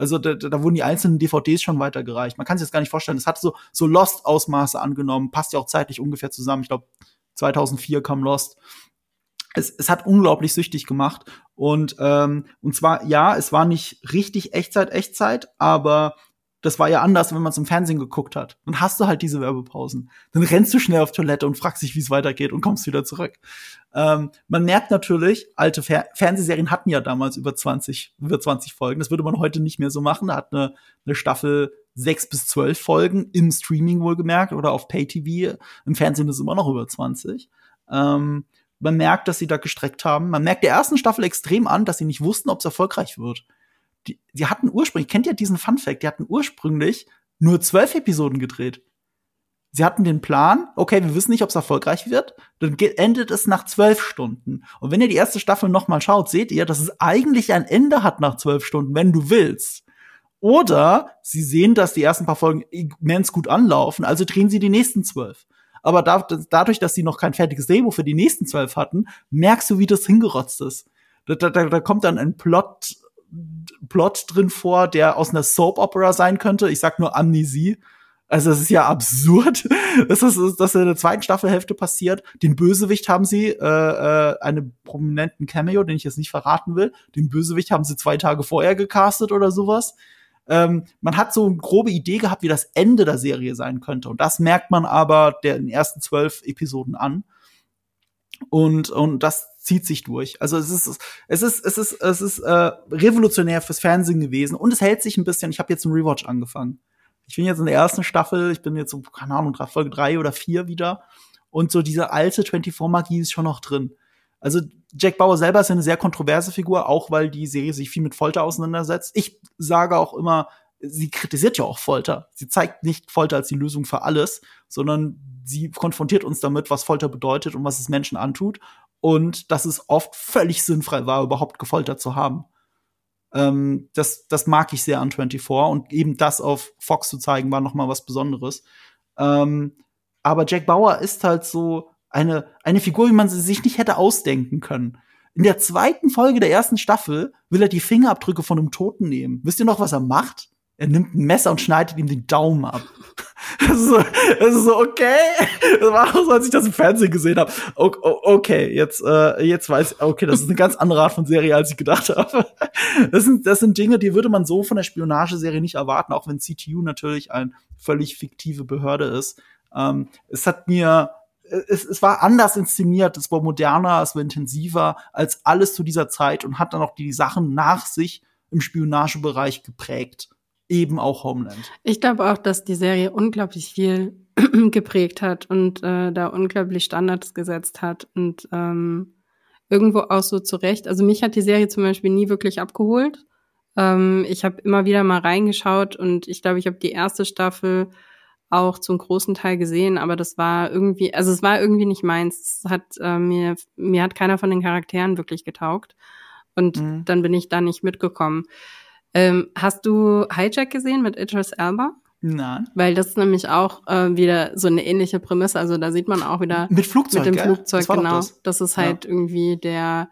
Also da, da wurden die einzelnen DVDs schon weitergereicht. Man kann sich das gar nicht vorstellen. Das hat so, so Lost-Ausmaße angenommen. Passt ja auch zeitlich ungefähr zusammen. Ich glaube, 2004 kam Lost. Es, es hat unglaublich süchtig gemacht. Und, ähm, und zwar, ja, es war nicht richtig Echtzeit, Echtzeit, aber das war ja anders, wenn man es im Fernsehen geguckt hat. Dann hast du halt diese Werbepausen. Dann rennst du schnell auf Toilette und fragst dich, wie es weitergeht und kommst wieder zurück. Ähm, man merkt natürlich, alte Fer Fernsehserien hatten ja damals über 20, über 20 Folgen. Das würde man heute nicht mehr so machen. Da hat eine, eine Staffel sechs bis zwölf Folgen im Streaming wohlgemerkt oder auf Pay-TV. Im Fernsehen ist es immer noch über 20. Ähm, man merkt, dass sie da gestreckt haben. Man merkt der ersten Staffel extrem an, dass sie nicht wussten, ob es erfolgreich wird die, die hatten ursprünglich, kennt ihr diesen Fun Fact, die hatten ursprünglich nur zwölf Episoden gedreht. Sie hatten den Plan, okay, wir wissen nicht, ob es erfolgreich wird, dann endet es nach zwölf Stunden. Und wenn ihr die erste Staffel noch mal schaut, seht ihr, dass es eigentlich ein Ende hat nach zwölf Stunden, wenn du willst. Oder sie sehen, dass die ersten paar Folgen immens gut anlaufen, also drehen sie die nächsten zwölf. Aber da, dadurch, dass sie noch kein fertiges Drehbuch für die nächsten zwölf hatten, merkst du, wie das hingerotzt ist. Da, da, da kommt dann ein Plot Plot drin vor, der aus einer Soap Opera sein könnte. Ich sag nur Amnesie. Also es ist ja absurd, dass das, dass in der zweiten Staffelhälfte passiert. Den Bösewicht haben sie, äh, äh, einen prominenten Cameo, den ich jetzt nicht verraten will. Den Bösewicht haben sie zwei Tage vorher gecastet oder sowas. Ähm, man hat so eine grobe Idee gehabt, wie das Ende der Serie sein könnte. Und das merkt man aber der, in den ersten zwölf Episoden an. Und, und das zieht sich durch. Also es ist es ist es ist es ist äh, revolutionär fürs Fernsehen gewesen und es hält sich ein bisschen. Ich habe jetzt einen Rewatch angefangen. Ich bin jetzt in der ersten Staffel, ich bin jetzt so keine Ahnung, Folge drei oder vier wieder und so diese alte 24 Magie ist schon noch drin. Also Jack Bauer selber ist eine sehr kontroverse Figur, auch weil die Serie sich viel mit Folter auseinandersetzt. Ich sage auch immer, sie kritisiert ja auch Folter. Sie zeigt nicht Folter als die Lösung für alles, sondern sie konfrontiert uns damit, was Folter bedeutet und was es Menschen antut und dass es oft völlig sinnfrei war, überhaupt gefoltert zu haben. Ähm, das, das mag ich sehr an 24 und eben das auf Fox zu zeigen, war noch mal was Besonderes. Ähm, aber Jack Bauer ist halt so eine, eine Figur, wie man sie sich nicht hätte ausdenken können. In der zweiten Folge der ersten Staffel will er die Fingerabdrücke von einem Toten nehmen. Wisst ihr noch, was er macht? Er nimmt ein Messer und schneidet ihm den Daumen ab. Das ist so, das ist so okay. Das war auch so, als ich das im Fernsehen gesehen habe. Okay, jetzt, äh, jetzt weiß ich, okay, das ist eine ganz andere Art von Serie, als ich gedacht habe. Das sind, das sind Dinge, die würde man so von der Spionageserie nicht erwarten, auch wenn CTU natürlich eine völlig fiktive Behörde ist. Ähm, es hat mir es, es war anders inszeniert, es war moderner, es war intensiver als alles zu dieser Zeit und hat dann auch die Sachen nach sich im Spionagebereich geprägt. Eben auch Homeland. Ich glaube auch, dass die Serie unglaublich viel geprägt hat und äh, da unglaublich Standards gesetzt hat und ähm, irgendwo auch so zurecht. Also mich hat die Serie zum Beispiel nie wirklich abgeholt. Ähm, ich habe immer wieder mal reingeschaut und ich glaube, ich habe die erste Staffel auch zum großen Teil gesehen, aber das war irgendwie, also es war irgendwie nicht meins. Es hat äh, mir, mir hat keiner von den Charakteren wirklich getaugt. Und mhm. dann bin ich da nicht mitgekommen. Ähm, hast du Hijack gesehen mit Idris Elba? Nein. Weil das ist nämlich auch äh, wieder so eine ähnliche Prämisse. Also da sieht man auch wieder mit Flugzeug, mit dem gell? Flugzeug das genau. Das. das. ist halt ja. irgendwie der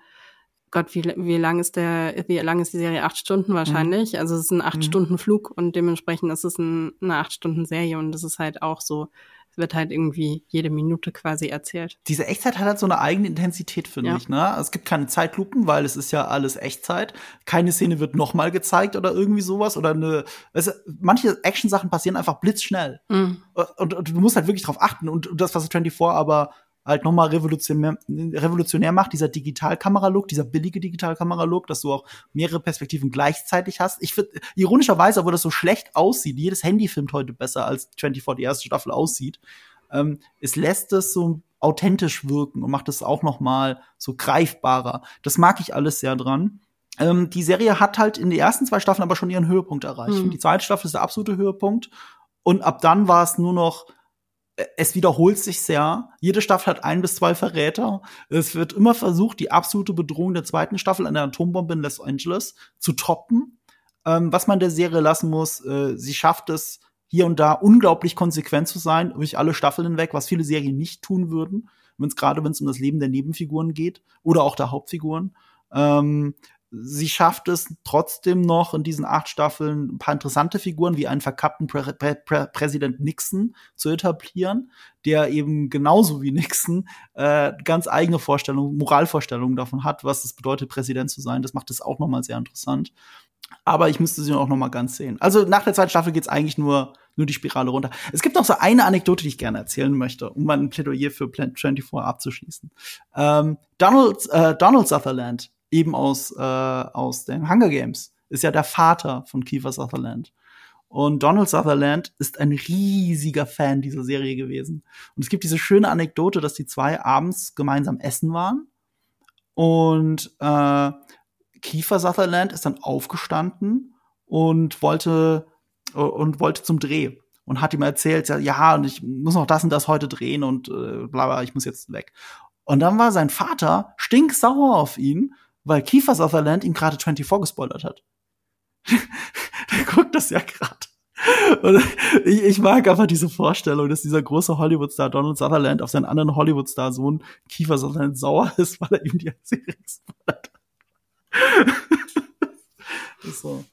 Gott, wie, wie lang ist der, wie lang ist die Serie? Acht Stunden wahrscheinlich. Mhm. Also es ist ein acht mhm. Stunden Flug und dementsprechend ist es ein, eine acht Stunden Serie und das ist halt auch so, wird halt irgendwie jede Minute quasi erzählt. Diese Echtzeit hat halt so eine eigene Intensität, finde ja. ich. Ne? Es gibt keine Zeitlupen, weil es ist ja alles Echtzeit. Keine Szene wird nochmal gezeigt oder irgendwie sowas oder eine. Es, manche Action-Sachen passieren einfach blitzschnell. Mhm. Und, und, du musst halt wirklich drauf achten und, und das, was 24 aber halt nochmal revolutionär, revolutionär macht, dieser Digitalkamera-Look, dieser billige Digitalkamera-Look, dass du auch mehrere Perspektiven gleichzeitig hast. Ich finde, ironischerweise, obwohl das so schlecht aussieht, jedes Handy filmt heute besser als 24 die erste Staffel aussieht, ähm, es lässt es so authentisch wirken und macht es auch nochmal so greifbarer. Das mag ich alles sehr dran. Ähm, die Serie hat halt in den ersten zwei Staffeln aber schon ihren Höhepunkt erreicht. Mhm. Die zweite Staffel ist der absolute Höhepunkt. Und ab dann war es nur noch es wiederholt sich sehr. Jede Staffel hat ein bis zwei Verräter. Es wird immer versucht, die absolute Bedrohung der zweiten Staffel an der Atombombe in Los Angeles zu toppen. Ähm, was man der Serie lassen muss, äh, sie schafft es hier und da unglaublich konsequent zu sein durch alle Staffeln hinweg, was viele Serien nicht tun würden, wenn es gerade wenn es um das Leben der Nebenfiguren geht oder auch der Hauptfiguren. Ähm, sie schafft es trotzdem noch in diesen acht Staffeln ein paar interessante Figuren wie einen verkappten Prä Prä Prä Präsident Nixon zu etablieren, der eben genauso wie Nixon äh, ganz eigene Vorstellungen, Moralvorstellungen davon hat, was es bedeutet, Präsident zu sein. Das macht es auch noch mal sehr interessant. Aber ich müsste sie auch noch mal ganz sehen. Also nach der zweiten Staffel geht's eigentlich nur nur die Spirale runter. Es gibt noch so eine Anekdote, die ich gerne erzählen möchte, um mal ein Plädoyer für Plant 24 abzuschließen. Ähm, Donald, äh, Donald Sutherland eben aus, äh, aus den Hunger Games, ist ja der Vater von Kiefer Sutherland. Und Donald Sutherland ist ein riesiger Fan dieser Serie gewesen. Und es gibt diese schöne Anekdote, dass die zwei abends gemeinsam essen waren. Und äh, Kiefer Sutherland ist dann aufgestanden und wollte und wollte zum Dreh und hat ihm erzählt, ja, und ich muss noch das und das heute drehen und äh, bla bla, ich muss jetzt weg. Und dann war sein Vater stinksauer auf ihn weil Kiefer Sutherland ihm gerade 24 gespoilert hat. Der guckt das ja gerade. Und ich, ich mag einfach diese Vorstellung, dass dieser große Hollywood-Star Donald Sutherland auf seinen anderen Hollywood-Star-Sohn Kiefer Sutherland sauer ist, weil er ihm die Serie gespoilert hat. so.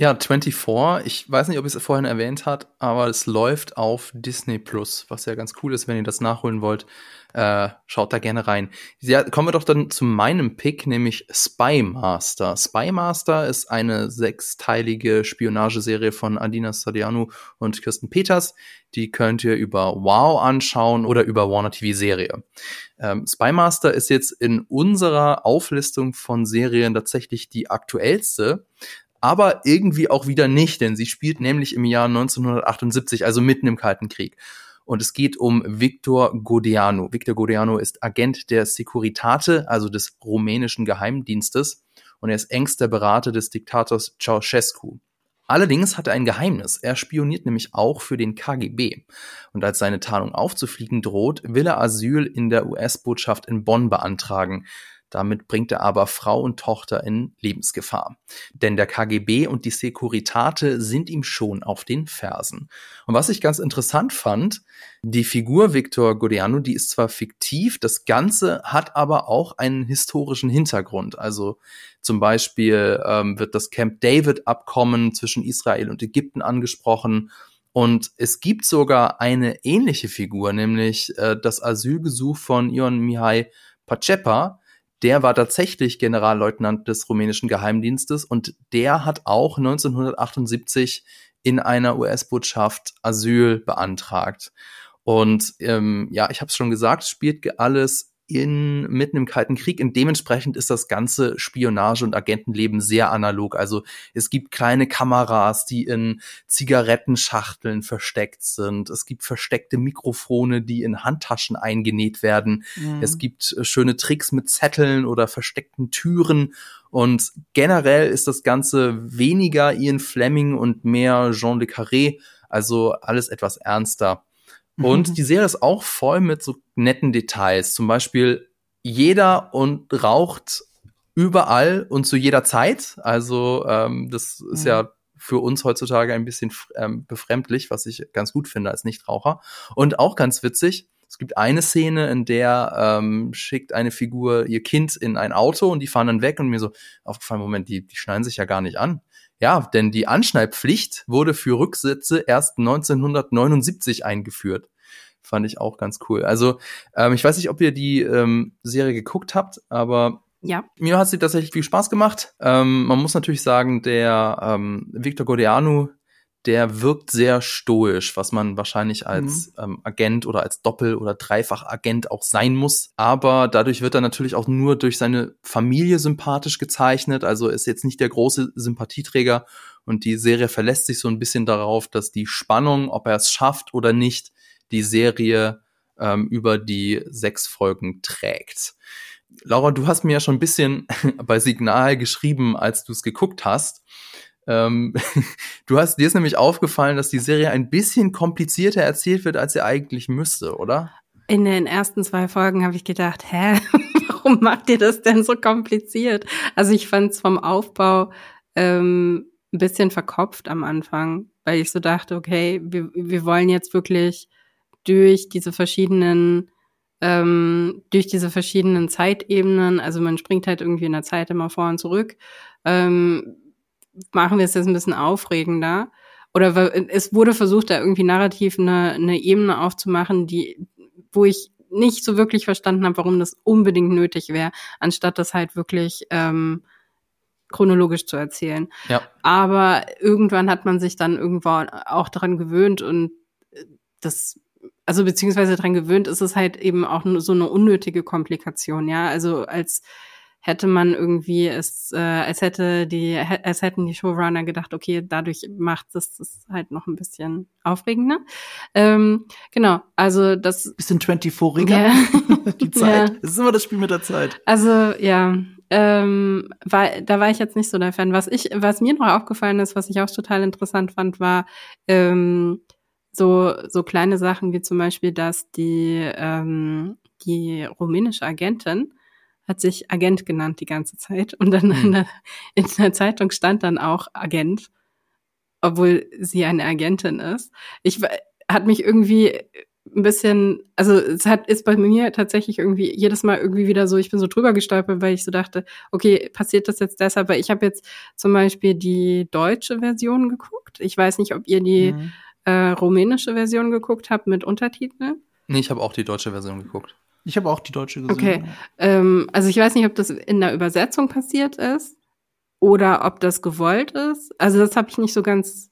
Ja, 24, ich weiß nicht, ob ich es vorhin erwähnt hat, aber es läuft auf Disney Plus, was ja ganz cool ist, wenn ihr das nachholen wollt. Äh, schaut da gerne rein. Ja, kommen wir doch dann zu meinem Pick, nämlich Spy Master. Spy Master ist eine sechsteilige Spionageserie von Adina Sadianu und Kirsten Peters. Die könnt ihr über Wow anschauen oder über Warner TV Serie. Ähm, Spy Master ist jetzt in unserer Auflistung von Serien tatsächlich die aktuellste aber irgendwie auch wieder nicht, denn sie spielt nämlich im Jahr 1978, also mitten im Kalten Krieg. Und es geht um Victor Godeanu. Victor Godeanu ist Agent der Securitate, also des rumänischen Geheimdienstes, und er ist engster Berater des Diktators Ceausescu. Allerdings hat er ein Geheimnis. Er spioniert nämlich auch für den KGB. Und als seine Tarnung aufzufliegen droht, will er Asyl in der US-Botschaft in Bonn beantragen. Damit bringt er aber Frau und Tochter in Lebensgefahr. Denn der KGB und die Securitate sind ihm schon auf den Fersen. Und was ich ganz interessant fand, die Figur Victor Godeanu, die ist zwar fiktiv, das Ganze hat aber auch einen historischen Hintergrund. Also zum Beispiel ähm, wird das Camp David-Abkommen zwischen Israel und Ägypten angesprochen. Und es gibt sogar eine ähnliche Figur, nämlich äh, das Asylgesuch von Ion Mihai Pacepa, der war tatsächlich Generalleutnant des rumänischen Geheimdienstes und der hat auch 1978 in einer US-Botschaft Asyl beantragt. Und ähm, ja, ich habe es schon gesagt, spielt alles in, mitten im Kalten Krieg und dementsprechend ist das ganze Spionage- und Agentenleben sehr analog. Also es gibt kleine Kameras, die in Zigarettenschachteln versteckt sind. Es gibt versteckte Mikrofone, die in Handtaschen eingenäht werden. Mhm. Es gibt äh, schöne Tricks mit Zetteln oder versteckten Türen. Und generell ist das Ganze weniger Ian Fleming und mehr Jean le Carré. Also alles etwas ernster. Und mhm. die Serie ist auch voll mit so netten Details. Zum Beispiel jeder und raucht überall und zu jeder Zeit. Also ähm, das ist ja mhm. für uns heutzutage ein bisschen ähm, befremdlich, was ich ganz gut finde als Nichtraucher. Und auch ganz witzig, es gibt eine Szene, in der ähm, schickt eine Figur ihr Kind in ein Auto und die fahren dann weg und mir so aufgefallen, Moment, die, die schneiden sich ja gar nicht an. Ja, denn die Anschneidpflicht wurde für Rücksitze erst 1979 eingeführt. Fand ich auch ganz cool. Also, ähm, ich weiß nicht, ob ihr die ähm, Serie geguckt habt, aber ja. Mir hat sie tatsächlich viel Spaß gemacht. Ähm, man muss natürlich sagen, der ähm, Victor Godeanu, der wirkt sehr stoisch, was man wahrscheinlich als mhm. ähm, Agent oder als Doppel- oder Dreifach-Agent auch sein muss. Aber dadurch wird er natürlich auch nur durch seine Familie sympathisch gezeichnet. Also ist jetzt nicht der große Sympathieträger. Und die Serie verlässt sich so ein bisschen darauf, dass die Spannung, ob er es schafft oder nicht, die Serie ähm, über die sechs Folgen trägt. Laura, du hast mir ja schon ein bisschen bei Signal geschrieben, als du es geguckt hast. Ähm, du hast dir ist nämlich aufgefallen, dass die Serie ein bisschen komplizierter erzählt wird, als sie eigentlich müsste, oder? In den ersten zwei Folgen habe ich gedacht, hä, warum macht ihr das denn so kompliziert? Also ich fand es vom Aufbau ähm, ein bisschen verkopft am Anfang, weil ich so dachte, okay, wir, wir wollen jetzt wirklich durch diese verschiedenen ähm, durch diese verschiedenen Zeitebenen, also man springt halt irgendwie in der Zeit immer vor und zurück, ähm, machen wir es jetzt ein bisschen aufregender. Oder es wurde versucht, da irgendwie narrativ eine, eine Ebene aufzumachen, die, wo ich nicht so wirklich verstanden habe, warum das unbedingt nötig wäre, anstatt das halt wirklich ähm, chronologisch zu erzählen. Ja. Aber irgendwann hat man sich dann irgendwann auch daran gewöhnt und das also beziehungsweise dran gewöhnt, ist es halt eben auch so eine unnötige Komplikation, ja. Also als hätte man irgendwie es, äh, als hätte die, als hätten die Showrunner gedacht, okay, dadurch macht es das halt noch ein bisschen aufregender. Ähm, genau, also das. Bisschen 24-iger. Ja. die Zeit. Ja. Das ist immer das Spiel mit der Zeit. Also, ja. Ähm, war, da war ich jetzt nicht so der Fan. Was ich, was mir noch aufgefallen ist, was ich auch total interessant fand, war, ähm, so, so kleine Sachen wie zum Beispiel, dass die, ähm, die rumänische Agentin hat sich Agent genannt die ganze Zeit und dann in, hm. der, in der Zeitung stand dann auch Agent, obwohl sie eine Agentin ist. Ich hat mich irgendwie ein bisschen, also es hat ist bei mir tatsächlich irgendwie jedes Mal irgendwie wieder so, ich bin so drüber gestolpert, weil ich so dachte, okay, passiert das jetzt deshalb? Weil ich habe jetzt zum Beispiel die deutsche Version geguckt. Ich weiß nicht, ob ihr die mhm äh, rumänische Version geguckt habe mit Untertiteln. Nee, ich habe auch die deutsche Version geguckt. Ich habe auch die deutsche gesehen. Okay. Ähm, also ich weiß nicht, ob das in der Übersetzung passiert ist oder ob das gewollt ist. Also das habe ich nicht so ganz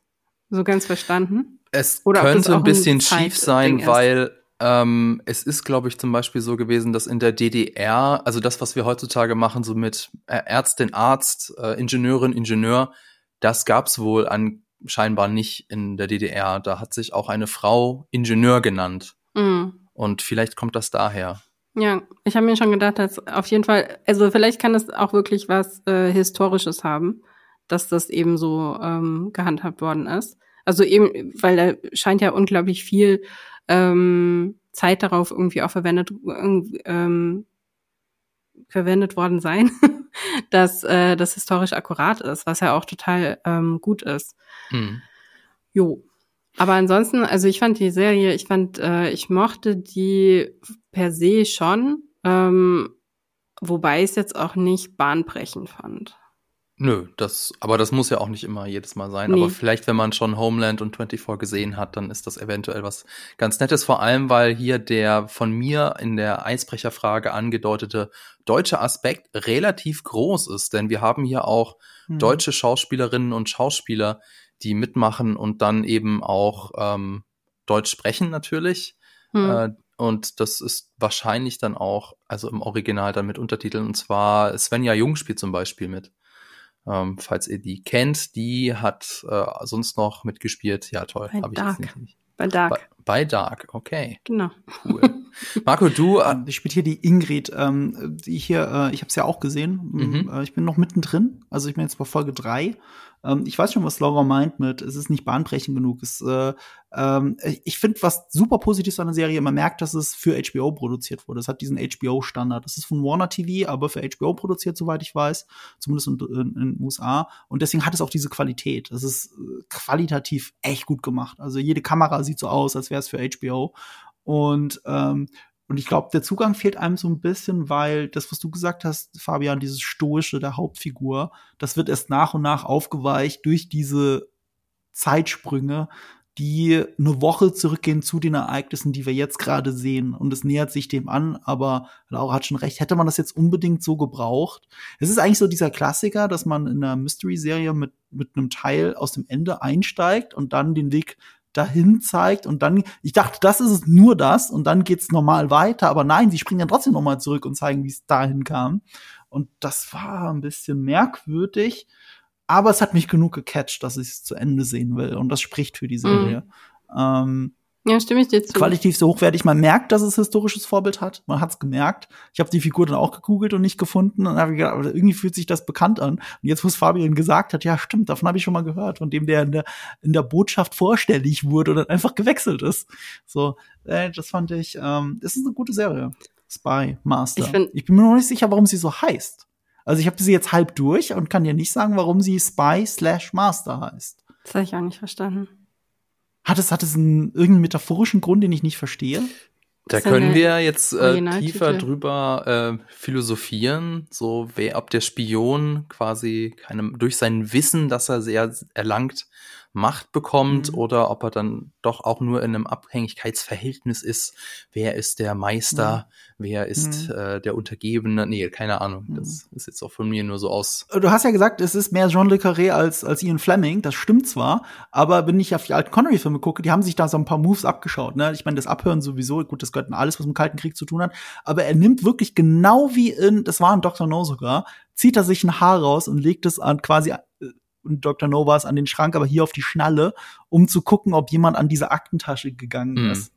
so ganz verstanden. Es oder könnte ein bisschen ein schief sein, weil ähm, es ist, glaube ich, zum Beispiel so gewesen, dass in der DDR, also das, was wir heutzutage machen, so mit Ärztin, Arzt, äh, Ingenieurin, Ingenieur, das gab es wohl an scheinbar nicht in der DDR. Da hat sich auch eine Frau Ingenieur genannt. Und vielleicht kommt das daher. Ja, ich habe mir schon gedacht, dass auf jeden Fall, also vielleicht kann es auch wirklich was äh, Historisches haben, dass das eben so ähm, gehandhabt worden ist. Also eben, weil da scheint ja unglaublich viel ähm, Zeit darauf irgendwie auch verwendet, ähm, verwendet worden sein, dass äh, das historisch akkurat ist, was ja auch total ähm, gut ist. Mhm. Jo. Aber ansonsten, also ich fand die Serie, ich fand, äh, ich mochte die per se schon, ähm, wobei ich es jetzt auch nicht bahnbrechend fand. Nö, das, aber das muss ja auch nicht immer jedes Mal sein. Nee. Aber vielleicht, wenn man schon Homeland und 24 gesehen hat, dann ist das eventuell was ganz Nettes. Vor allem, weil hier der von mir in der Eisbrecherfrage angedeutete deutsche Aspekt relativ groß ist. Denn wir haben hier auch mhm. deutsche Schauspielerinnen und Schauspieler, die mitmachen und dann eben auch ähm, Deutsch sprechen natürlich. Mhm. Äh, und das ist wahrscheinlich dann auch, also im Original dann mit Untertiteln. Und zwar Svenja Jung spielt zum Beispiel mit. Ähm, falls ihr die kennt, die hat äh, sonst noch mitgespielt. Ja, toll. Bei Dark. Bei Dark. Bei, bei, Dark, okay. Genau. Cool. Marco, du. Äh, ich spiele hier die Ingrid, ähm, die hier, äh, ich habe es ja auch gesehen. Mhm. Äh, ich bin noch mittendrin. Also ich bin jetzt bei Folge drei ähm, ich weiß schon, was Laura meint mit, es ist nicht bahnbrechend genug. Es, äh, ähm, ich finde, was super positiv ist an der Serie, man merkt, dass es für HBO produziert wurde. Es hat diesen HBO-Standard. Das ist von Warner TV, aber für HBO produziert, soweit ich weiß, zumindest in, in, in den USA. Und deswegen hat es auch diese Qualität. Es ist äh, qualitativ echt gut gemacht. Also jede Kamera sieht so aus, als wäre es für HBO. Und ähm, und ich glaube, der Zugang fehlt einem so ein bisschen, weil das, was du gesagt hast, Fabian, dieses Stoische der Hauptfigur, das wird erst nach und nach aufgeweicht durch diese Zeitsprünge, die eine Woche zurückgehen zu den Ereignissen, die wir jetzt gerade sehen. Und es nähert sich dem an, aber Laura hat schon recht. Hätte man das jetzt unbedingt so gebraucht? Es ist eigentlich so dieser Klassiker, dass man in einer Mystery-Serie mit, mit einem Teil aus dem Ende einsteigt und dann den Weg dahin zeigt und dann, ich dachte, das ist es nur das und dann geht's normal weiter, aber nein, sie springen dann trotzdem nochmal zurück und zeigen, wie es dahin kam. Und das war ein bisschen merkwürdig, aber es hat mich genug gecatcht, dass ich es zu Ende sehen will und das spricht für die Serie. Mhm. Ähm, ja, stimme ich dir zu. Qualitativ so hochwertig. Man merkt, dass es historisches Vorbild hat. Man hat's gemerkt. Ich habe die Figur dann auch gegoogelt und nicht gefunden. Und habe gedacht, irgendwie fühlt sich das bekannt an. Und jetzt, wo es Fabian gesagt hat, ja, stimmt, davon habe ich schon mal gehört. Von dem, der in der, in der Botschaft vorstellig wurde und dann einfach gewechselt ist. So, äh, das fand ich, ähm, das ist eine gute Serie. Spy Master. Ich, find, ich bin mir noch nicht sicher, warum sie so heißt. Also ich habe sie jetzt halb durch und kann dir nicht sagen, warum sie Spy slash Master heißt. Das habe ich auch nicht verstanden. Hat es, hat es einen irgendeinen metaphorischen Grund, den ich nicht verstehe? Da können wir jetzt äh, tiefer drüber äh, philosophieren, so wer, ob der Spion quasi keinem, durch sein Wissen, das er sehr erlangt, Macht bekommt mhm. oder ob er dann doch auch nur in einem Abhängigkeitsverhältnis ist. Wer ist der Meister? Mhm. Wer ist mhm. äh, der Untergebene? Nee, keine Ahnung. Das mhm. ist jetzt auch von mir nur so aus. Du hast ja gesagt, es ist mehr Jean Le Carré als, als Ian Fleming. Das stimmt zwar, aber wenn ich auf die alten Connery-Filme gucke, die haben sich da so ein paar Moves abgeschaut. Ne? Ich meine, das Abhören sowieso, gut, das gehört in alles, was mit dem Kalten Krieg zu tun hat. Aber er nimmt wirklich genau wie in, das war ein Dr. No sogar, zieht er sich ein Haar raus und legt es an quasi und Dr. Novas an den Schrank, aber hier auf die Schnalle, um zu gucken, ob jemand an diese Aktentasche gegangen mhm. ist.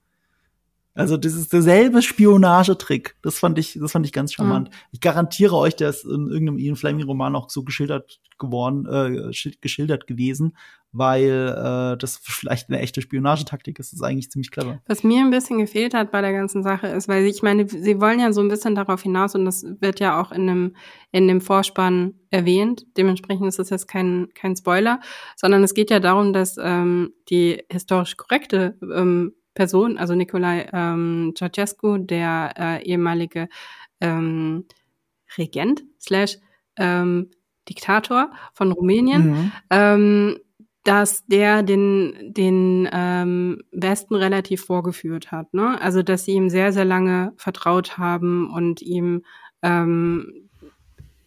Also das ist derselbe Spionagetrick. Das fand ich, das fand ich ganz charmant. Mhm. Ich garantiere euch, der ist in irgendeinem Ian Fleming Roman auch so geschildert geworden, äh, geschildert gewesen, weil äh, das vielleicht eine echte Spionagetaktik ist. Das ist eigentlich ziemlich clever. Was mir ein bisschen gefehlt hat bei der ganzen Sache ist, weil ich meine, sie wollen ja so ein bisschen darauf hinaus und das wird ja auch in dem in dem Vorspann erwähnt. Dementsprechend ist das jetzt kein kein Spoiler, sondern es geht ja darum, dass ähm, die historisch korrekte ähm, Person, also Nikolai ähm, Ceausescu, der äh, ehemalige ähm, Regent slash ähm, Diktator von Rumänien, mhm. ähm, dass der den, den ähm, Westen relativ vorgeführt hat. Ne? Also dass sie ihm sehr, sehr lange vertraut haben und ihm ähm,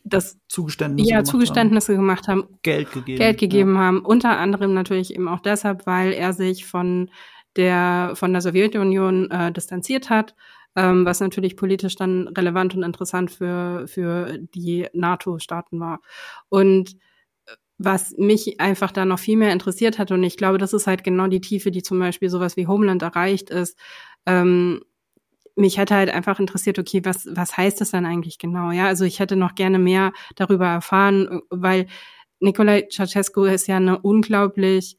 das Zugeständnisse, ja, gemacht, Zugeständnisse haben. gemacht haben, Geld gegeben, Geld gegeben ja. haben. Unter anderem natürlich eben auch deshalb, weil er sich von der von der Sowjetunion äh, distanziert hat, ähm, was natürlich politisch dann relevant und interessant für, für die NATO-Staaten war. Und äh, was mich einfach da noch viel mehr interessiert hat, und ich glaube, das ist halt genau die Tiefe, die zum Beispiel sowas wie Homeland erreicht, ist, ähm, mich hätte halt einfach interessiert, okay, was, was heißt das dann eigentlich genau? Ja, also ich hätte noch gerne mehr darüber erfahren, weil Nikolai Ceausescu ist ja eine unglaublich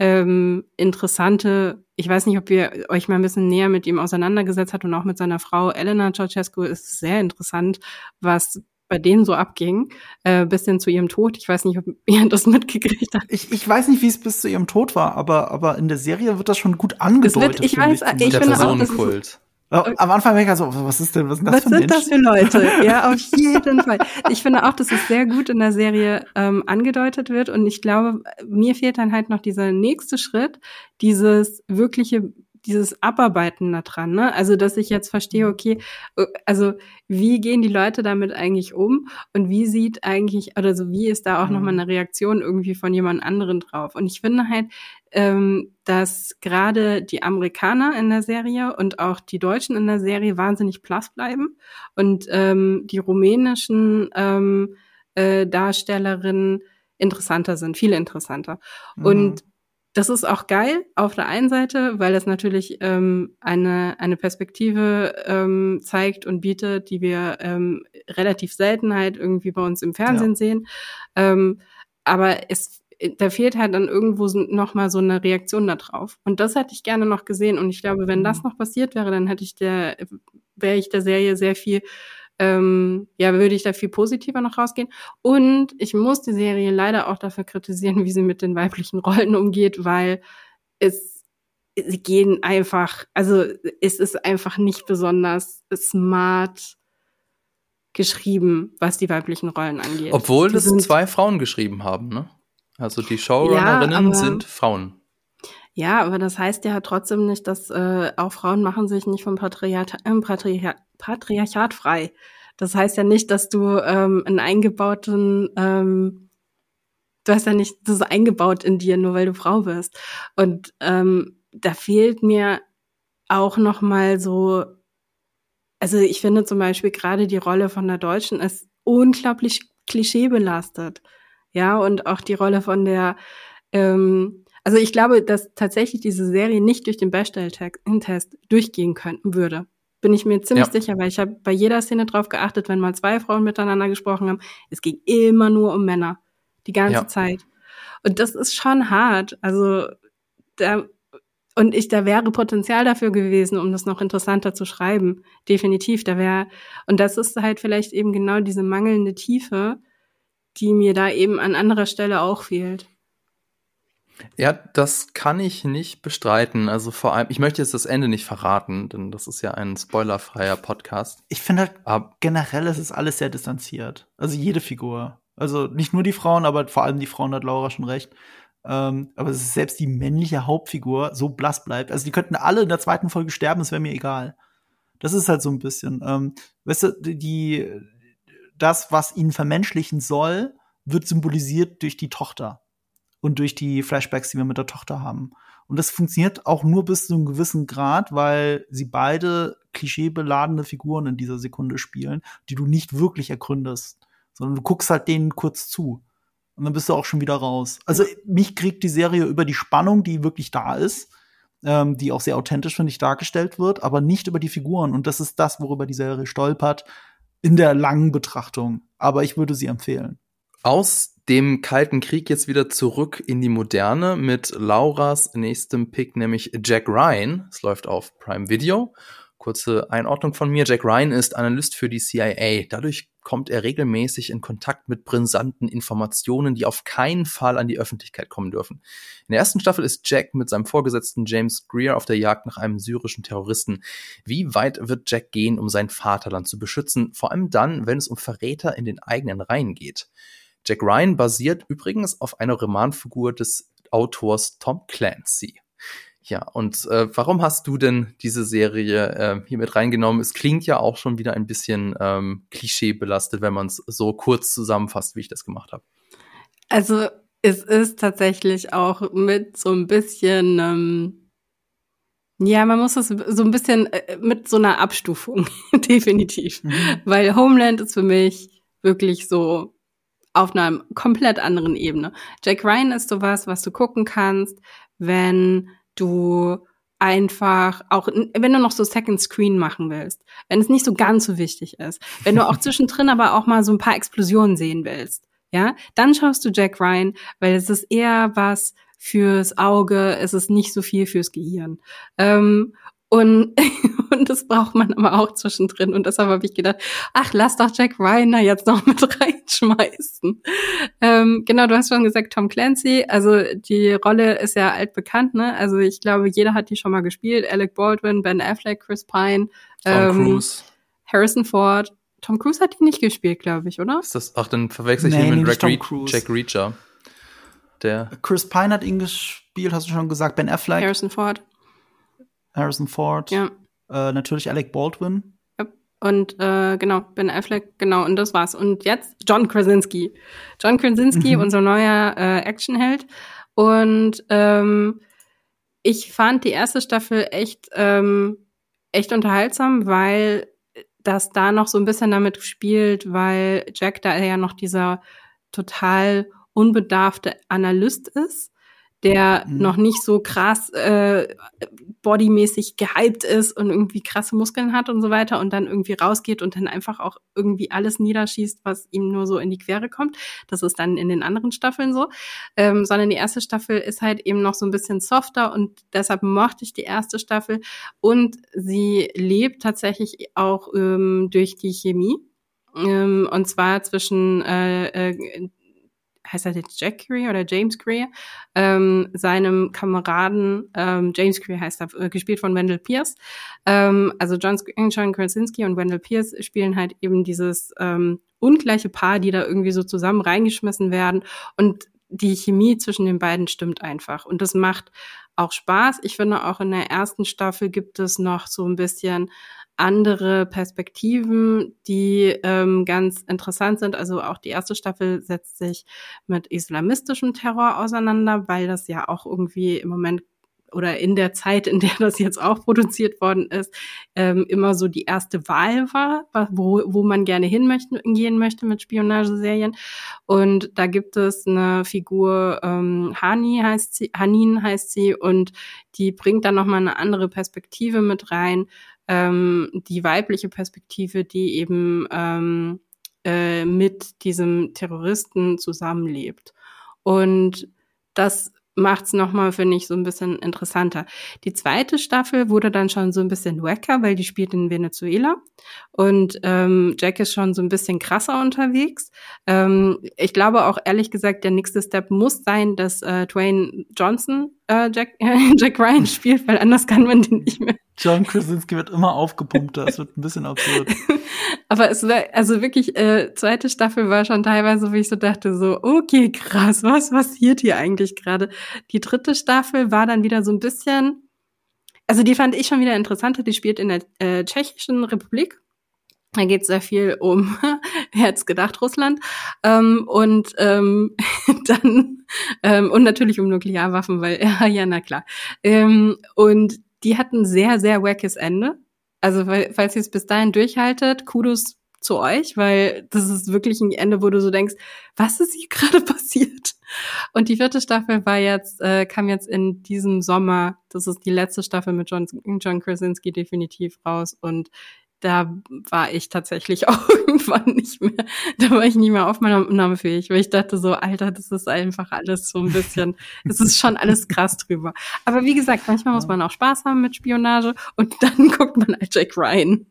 ähm, interessante, ich weiß nicht, ob ihr euch mal ein bisschen näher mit ihm auseinandergesetzt habt und auch mit seiner Frau Elena Ceausescu ist sehr interessant, was bei denen so abging, äh, bis hin zu ihrem Tod. Ich weiß nicht, ob ihr das mitgekriegt habt. Ich, ich weiß nicht, wie es bis zu ihrem Tod war, aber, aber in der Serie wird das schon gut angedeutet. Wird, ich weiß, ich, ich finde auch, das ist, am Anfang war ich so, was ist denn, was, ist das was für sind das für Leute? Ja, auf jeden Fall. Ich finde auch, dass es sehr gut in der Serie ähm, angedeutet wird und ich glaube, mir fehlt dann halt noch dieser nächste Schritt, dieses wirkliche dieses Abarbeiten da dran, ne? Also, dass ich jetzt verstehe, mhm. okay, äh, also wie gehen die Leute damit eigentlich um und wie sieht eigentlich, oder so wie ist da auch mhm. nochmal eine Reaktion irgendwie von jemand anderen drauf? Und ich finde halt, ähm, dass gerade die Amerikaner in der Serie und auch die Deutschen in der Serie wahnsinnig blass bleiben und ähm, die rumänischen ähm, äh, Darstellerinnen interessanter sind, viel interessanter. Mhm. Und das ist auch geil auf der einen Seite, weil es natürlich ähm, eine, eine Perspektive ähm, zeigt und bietet, die wir ähm, relativ selten halt irgendwie bei uns im Fernsehen ja. sehen. Ähm, aber es da fehlt halt dann irgendwo noch mal so eine Reaktion da drauf. Und das hätte ich gerne noch gesehen. Und ich glaube, wenn das mhm. noch passiert wäre, dann hätte ich der, wäre ich der Serie sehr viel ähm, ja, würde ich da viel positiver noch rausgehen. Und ich muss die Serie leider auch dafür kritisieren, wie sie mit den weiblichen Rollen umgeht, weil es, sie gehen einfach, also es ist einfach nicht besonders smart geschrieben, was die weiblichen Rollen angeht. Obwohl die das zwei Frauen geschrieben haben, ne? Also die Showrunnerinnen ja, sind Frauen. Ja, aber das heißt ja trotzdem nicht, dass äh, auch Frauen machen sich nicht vom Patriarchat, äh, Patriarchat, Patriarchat frei. Das heißt ja nicht, dass du ähm, einen eingebauten, ähm, du hast ja nicht das eingebaut in dir, nur weil du Frau bist. Und ähm, da fehlt mir auch noch mal so, also ich finde zum Beispiel gerade die Rolle von der Deutschen ist unglaublich klischeebelastet. Ja, und auch die Rolle von der, ähm, also ich glaube, dass tatsächlich diese Serie nicht durch den Bechdel-Test durchgehen könnten würde. Bin ich mir ziemlich ja. sicher, weil ich habe bei jeder Szene drauf geachtet, wenn mal zwei Frauen miteinander gesprochen haben, es ging immer nur um Männer. Die ganze ja. Zeit. Und das ist schon hart. Also da und ich, da wäre Potenzial dafür gewesen, um das noch interessanter zu schreiben. Definitiv. Da wäre, und das ist halt vielleicht eben genau diese mangelnde Tiefe, die mir da eben an anderer Stelle auch fehlt. Ja, das kann ich nicht bestreiten. Also vor allem, ich möchte jetzt das Ende nicht verraten, denn das ist ja ein spoilerfreier Podcast. Ich finde halt aber generell ist es alles sehr distanziert. Also jede Figur. Also nicht nur die Frauen, aber vor allem die Frauen hat Laura schon recht. Ähm, aber es ist selbst die männliche Hauptfigur so blass bleibt. Also die könnten alle in der zweiten Folge sterben, es wäre mir egal. Das ist halt so ein bisschen, ähm, weißt du, die, das, was ihn vermenschlichen soll, wird symbolisiert durch die Tochter und durch die Flashbacks, die wir mit der Tochter haben. Und das funktioniert auch nur bis zu einem gewissen Grad, weil sie beide klischeebeladene Figuren in dieser Sekunde spielen, die du nicht wirklich ergründest, sondern du guckst halt denen kurz zu. Und dann bist du auch schon wieder raus. Also mich kriegt die Serie über die Spannung, die wirklich da ist, ähm, die auch sehr authentisch, finde ich, dargestellt wird, aber nicht über die Figuren. Und das ist das, worüber die Serie stolpert in der langen Betrachtung. Aber ich würde sie empfehlen. Aus dem Kalten Krieg jetzt wieder zurück in die Moderne mit Lauras nächstem Pick, nämlich Jack Ryan. Es läuft auf Prime Video. Kurze Einordnung von mir. Jack Ryan ist Analyst für die CIA. Dadurch kommt er regelmäßig in Kontakt mit brisanten Informationen, die auf keinen Fall an die Öffentlichkeit kommen dürfen. In der ersten Staffel ist Jack mit seinem Vorgesetzten James Greer auf der Jagd nach einem syrischen Terroristen. Wie weit wird Jack gehen, um sein Vaterland zu beschützen? Vor allem dann, wenn es um Verräter in den eigenen Reihen geht. Jack Ryan basiert übrigens auf einer Romanfigur des Autors Tom Clancy. Ja, und äh, warum hast du denn diese Serie äh, hier mit reingenommen? Es klingt ja auch schon wieder ein bisschen ähm, klischeebelastet, wenn man es so kurz zusammenfasst, wie ich das gemacht habe. Also es ist tatsächlich auch mit so ein bisschen, ähm, ja, man muss es so ein bisschen äh, mit so einer Abstufung, definitiv. Mhm. Weil Homeland ist für mich wirklich so auf einer komplett anderen Ebene. Jack Ryan ist sowas, was du gucken kannst, wenn du einfach auch, wenn du noch so Second Screen machen willst, wenn es nicht so ganz so wichtig ist, wenn du auch zwischendrin aber auch mal so ein paar Explosionen sehen willst, ja, dann schaust du Jack Ryan, weil es ist eher was fürs Auge, es ist nicht so viel fürs Gehirn. Ähm, und, und das braucht man aber auch zwischendrin. Und deshalb habe ich gedacht, ach, lass doch Jack da jetzt noch mit reinschmeißen. Ähm, genau, du hast schon gesagt, Tom Clancy. Also die Rolle ist ja altbekannt, ne? Also ich glaube, jeder hat die schon mal gespielt. Alec Baldwin, Ben Affleck, Chris Pine, Tom ähm, Cruise. Harrison Ford. Tom Cruise hat die nicht gespielt, glaube ich, oder? Ist das, ach, dann verwechsel ich nee, ihn mit Jack, Re Jack Reacher. Der Chris Pine hat ihn gespielt, hast du schon gesagt. Ben Affleck. Harrison Ford. Harrison Ford. Ja. Äh, natürlich Alec Baldwin. Und äh, genau, Ben Affleck, genau, und das war's. Und jetzt John Krasinski. John Krasinski, mhm. unser neuer äh, Actionheld. Und ähm, ich fand die erste Staffel echt, ähm, echt unterhaltsam, weil das da noch so ein bisschen damit spielt, weil Jack da ja noch dieser total unbedarfte Analyst ist der mhm. noch nicht so krass äh, bodymäßig gehypt ist und irgendwie krasse Muskeln hat und so weiter und dann irgendwie rausgeht und dann einfach auch irgendwie alles niederschießt, was ihm nur so in die Quere kommt. Das ist dann in den anderen Staffeln so. Ähm, sondern die erste Staffel ist halt eben noch so ein bisschen softer und deshalb mochte ich die erste Staffel und sie lebt tatsächlich auch ähm, durch die Chemie. Ähm, und zwar zwischen äh, äh, heißt er jetzt Jack Greer oder James Greer, ähm, seinem Kameraden, ähm, James Greer heißt er, äh, gespielt von Wendell Pierce. Ähm, also John, John Krasinski und Wendell Pierce spielen halt eben dieses ähm, ungleiche Paar, die da irgendwie so zusammen reingeschmissen werden. Und die Chemie zwischen den beiden stimmt einfach. Und das macht auch Spaß. Ich finde auch in der ersten Staffel gibt es noch so ein bisschen andere Perspektiven, die ähm, ganz interessant sind. Also auch die erste Staffel setzt sich mit islamistischem Terror auseinander, weil das ja auch irgendwie im Moment oder in der Zeit, in der das jetzt auch produziert worden ist, ähm, immer so die erste Wahl war, wo, wo man gerne hin möchte, gehen möchte mit Spionageserien. Und da gibt es eine Figur, ähm, Hani heißt sie, Hanin heißt sie, und die bringt dann nochmal eine andere Perspektive mit rein, ähm, die weibliche Perspektive, die eben ähm, äh, mit diesem Terroristen zusammenlebt. Und das macht es nochmal, finde ich, so ein bisschen interessanter. Die zweite Staffel wurde dann schon so ein bisschen wacker, weil die spielt in Venezuela und ähm, Jack ist schon so ein bisschen krasser unterwegs. Ähm, ich glaube auch ehrlich gesagt, der nächste Step muss sein, dass äh, Dwayne Johnson äh, Jack, äh, Jack Ryan spielt, weil anders kann man den nicht mehr. John Krasinski wird immer aufgepumpter. Es wird ein bisschen absurd. Aber es war, also wirklich, äh, zweite Staffel war schon teilweise, wo ich so dachte, so, okay, krass, was passiert hier eigentlich gerade? Die dritte Staffel war dann wieder so ein bisschen, also die fand ich schon wieder interessanter. Die spielt in der äh, Tschechischen Republik. Da geht es sehr viel um, wer hätte gedacht, Russland. Ähm, und ähm, dann, ähm, und natürlich um Nuklearwaffen, weil, ja, ja, na klar. Ähm, und die hatten sehr, sehr wackes Ende. Also, falls ihr es bis dahin durchhaltet, Kudos zu euch, weil das ist wirklich ein Ende, wo du so denkst, was ist hier gerade passiert? Und die vierte Staffel war jetzt, äh, kam jetzt in diesem Sommer, das ist die letzte Staffel mit John, John Krasinski definitiv raus und da war ich tatsächlich auch irgendwann nicht mehr, da war ich nicht mehr aufnahmefähig, weil ich dachte so, Alter, das ist einfach alles so ein bisschen, das ist schon alles krass drüber. Aber wie gesagt, manchmal muss man auch Spaß haben mit Spionage und dann guckt man halt Jack Ryan.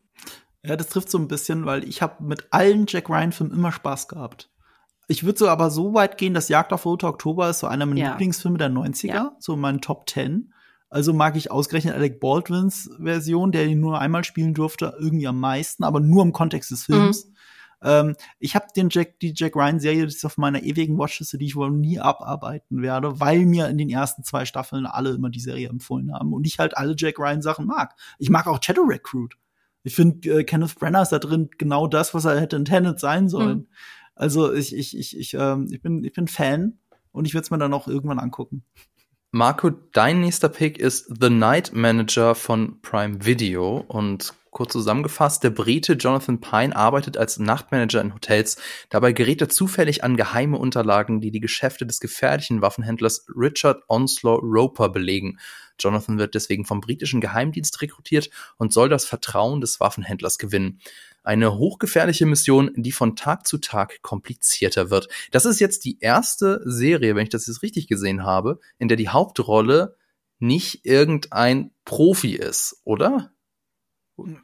Ja, das trifft so ein bisschen, weil ich habe mit allen Jack Ryan-Filmen immer Spaß gehabt. Ich würde so aber so weit gehen, dass Jagd auf Rote Oktober ist so einer meiner ja. Lieblingsfilme der 90er, ja. so mein Top 10. Also mag ich ausgerechnet Alec Baldwins Version, der ihn nur einmal spielen durfte, irgendwie am meisten, aber nur im Kontext des Films. Mhm. Ähm, ich habe den Jack, die Jack Ryan Serie, das ist auf meiner ewigen Watchliste, die ich wohl nie abarbeiten werde, weil mir in den ersten zwei Staffeln alle immer die Serie empfohlen haben und ich halt alle Jack Ryan Sachen mag. Ich mag auch Shadow Recruit. Ich finde, äh, Kenneth Brenner ist da drin genau das, was er hätte in Tenet sein sollen. Mhm. Also ich, ich, ich, ich, ähm, ich bin, ich bin Fan und ich werde es mir dann auch irgendwann angucken. Marco, dein nächster Pick ist The Night Manager von Prime Video und kurz zusammengefasst, der Brite Jonathan Pine arbeitet als Nachtmanager in Hotels. Dabei gerät er zufällig an geheime Unterlagen, die die Geschäfte des gefährlichen Waffenhändlers Richard Onslow Roper belegen. Jonathan wird deswegen vom britischen Geheimdienst rekrutiert und soll das Vertrauen des Waffenhändlers gewinnen. Eine hochgefährliche Mission, die von Tag zu Tag komplizierter wird. Das ist jetzt die erste Serie, wenn ich das jetzt richtig gesehen habe, in der die Hauptrolle nicht irgendein Profi ist, oder?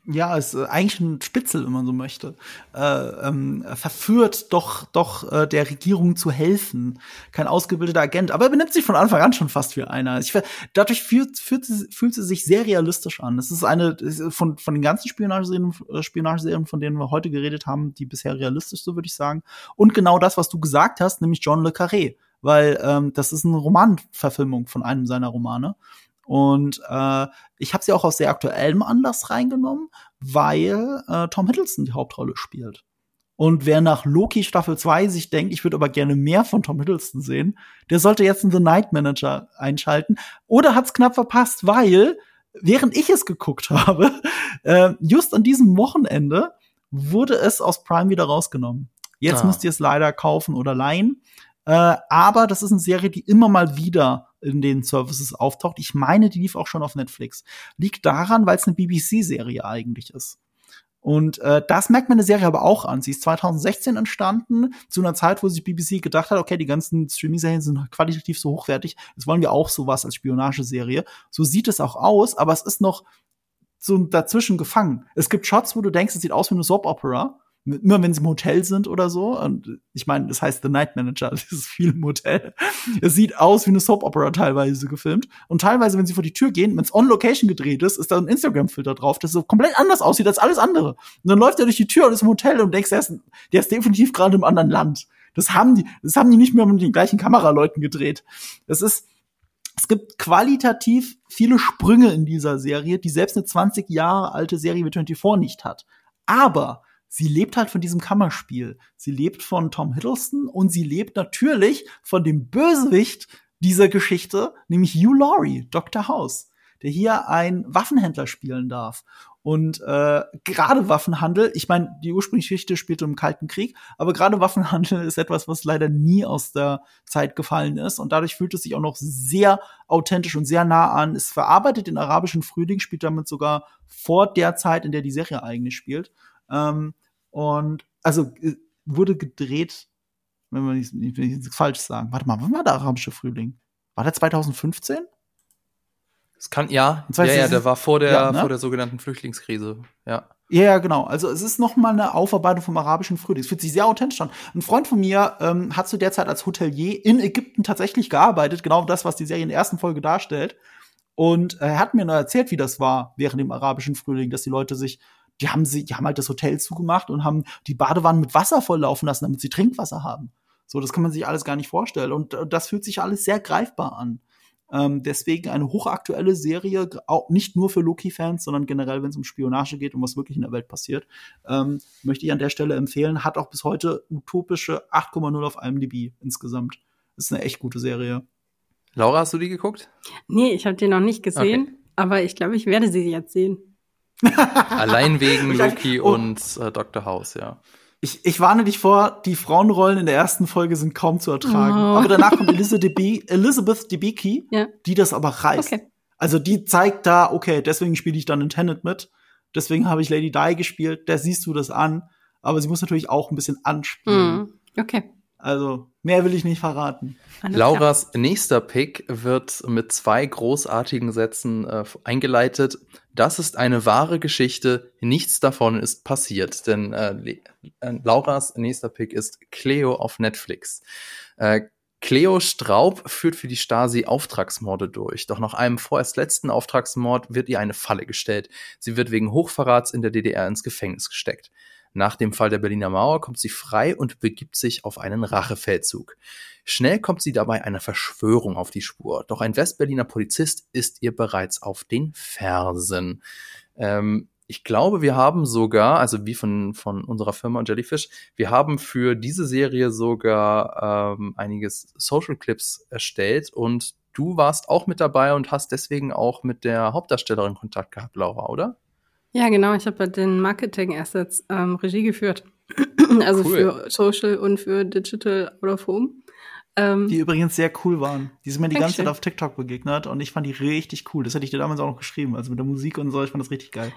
Ja, ist äh, eigentlich ein Spitzel, wenn man so möchte, äh, ähm, verführt doch doch äh, der Regierung zu helfen. Kein ausgebildeter Agent, aber er benimmt sich von Anfang an schon fast wie einer. Ich, dadurch fühlt, fühlt, fühlt sie sich sehr realistisch an. Das ist eine von von den ganzen Spionageserien, äh, Spionageserien, von denen wir heute geredet haben, die bisher realistisch, so würde ich sagen. Und genau das, was du gesagt hast, nämlich John le Carré, weil ähm, das ist eine Romanverfilmung von einem seiner Romane. Und äh, ich habe sie auch aus sehr aktuellem Anlass reingenommen, weil äh, Tom Hiddleston die Hauptrolle spielt. Und wer nach Loki Staffel 2 sich denkt, ich würde aber gerne mehr von Tom Hiddleston sehen, der sollte jetzt in The Night Manager einschalten. Oder hat's knapp verpasst, weil, während ich es geguckt habe, äh, just an diesem Wochenende wurde es aus Prime wieder rausgenommen. Jetzt ah. müsst ihr es leider kaufen oder leihen. Äh, aber das ist eine Serie, die immer mal wieder in den Services auftaucht. Ich meine, die lief auch schon auf Netflix. Liegt daran, weil es eine BBC-Serie eigentlich ist. Und äh, das merkt man der Serie aber auch an. Sie ist 2016 entstanden, zu einer Zeit, wo sich BBC gedacht hat, okay, die ganzen Streaming-Serien sind qualitativ so hochwertig, jetzt wollen wir auch sowas als Spionageserie. So sieht es auch aus, aber es ist noch so dazwischen gefangen. Es gibt Shots, wo du denkst, es sieht aus wie eine Soap-Opera immer wenn sie im Hotel sind oder so. Und ich meine, das heißt The Night Manager, das ist viel im Hotel. Es sieht aus wie eine Soap Opera teilweise gefilmt. Und teilweise, wenn sie vor die Tür gehen, wenn es on Location gedreht ist, ist da ein Instagram-Filter drauf, das so komplett anders aussieht als alles andere. Und dann läuft er durch die Tür und ist im Hotel und denkst, der ist, der ist definitiv gerade im anderen Land. Das haben die, das haben die nicht mehr mit den gleichen Kameraleuten gedreht. Das ist, es gibt qualitativ viele Sprünge in dieser Serie, die selbst eine 20 Jahre alte Serie wie 24 nicht hat. Aber sie lebt halt von diesem Kammerspiel. Sie lebt von Tom Hiddleston und sie lebt natürlich von dem Bösewicht dieser Geschichte, nämlich Hugh Laurie, Dr. House, der hier ein Waffenhändler spielen darf. Und äh, gerade Waffenhandel, ich meine, die ursprüngliche Geschichte spielte im Kalten Krieg, aber gerade Waffenhandel ist etwas, was leider nie aus der Zeit gefallen ist. Und dadurch fühlt es sich auch noch sehr authentisch und sehr nah an. Es verarbeitet den arabischen Frühling, spielt damit sogar vor der Zeit, in der die Serie eigentlich spielt. Ähm, und also äh, wurde gedreht, wenn wir nicht, nicht, nicht falsch sagen. Warte mal, wann war der arabische Frühling? War der 2015? Es kann, ja, ja, ja, der war vor der, ja, ne? vor der sogenannten Flüchtlingskrise, ja. Ja, genau. Also es ist noch mal eine Aufarbeitung vom arabischen Frühling. Es fühlt sich sehr authentisch an. Ein Freund von mir ähm, hat zu der Zeit als Hotelier in Ägypten tatsächlich gearbeitet, genau das, was die Serie in der ersten Folge darstellt. Und er hat mir nur erzählt, wie das war während dem arabischen Frühling, dass die Leute sich die haben sie, die haben halt das Hotel zugemacht und haben die Badewannen mit Wasser volllaufen lassen, damit sie Trinkwasser haben. So, das kann man sich alles gar nicht vorstellen. Und äh, das fühlt sich alles sehr greifbar an. Ähm, deswegen eine hochaktuelle Serie, auch nicht nur für Loki-Fans, sondern generell, wenn es um Spionage geht und was wirklich in der Welt passiert, ähm, möchte ich an der Stelle empfehlen. Hat auch bis heute utopische 8,0 auf IMDb insgesamt. Das ist eine echt gute Serie. Laura, hast du die geguckt? Nee, ich habe die noch nicht gesehen, okay. aber ich glaube, ich werde sie jetzt sehen. Allein wegen Loki oh. und äh, Dr. House, ja. Ich, ich warne dich vor, die Frauenrollen in der ersten Folge sind kaum zu ertragen. Oh. Aber danach kommt Elizabeth, Elizabeth Debicki, ja. die das aber reißt. Okay. Also die zeigt da, okay, deswegen spiele ich dann in Tenet mit. Deswegen habe ich Lady Di gespielt. Da siehst du das an. Aber sie muss natürlich auch ein bisschen anspielen. Mm. Okay. Also, mehr will ich nicht verraten. Alles Lauras klar. nächster Pick wird mit zwei großartigen Sätzen äh, eingeleitet. Das ist eine wahre Geschichte, nichts davon ist passiert. Denn äh, äh, Lauras nächster Pick ist Cleo auf Netflix. Äh, Cleo Straub führt für die Stasi Auftragsmorde durch. Doch nach einem vorerst letzten Auftragsmord wird ihr eine Falle gestellt. Sie wird wegen Hochverrats in der DDR ins Gefängnis gesteckt. Nach dem Fall der Berliner Mauer kommt sie frei und begibt sich auf einen Rachefeldzug. Schnell kommt sie dabei einer Verschwörung auf die Spur. Doch ein Westberliner Polizist ist ihr bereits auf den Fersen. Ähm, ich glaube, wir haben sogar, also wie von, von unserer Firma Jellyfish, wir haben für diese Serie sogar ähm, einiges Social Clips erstellt und du warst auch mit dabei und hast deswegen auch mit der Hauptdarstellerin Kontakt gehabt, Laura, oder? Ja, genau. Ich habe bei den Marketing Assets ähm, Regie geführt. also cool. für Social und für Digital Out of Home. Ähm, die übrigens sehr cool waren. Die sind mir die ganze Zeit auf TikTok begegnet und ich fand die richtig cool. Das hätte ich dir damals auch noch geschrieben. Also mit der Musik und so, ich fand das richtig geil.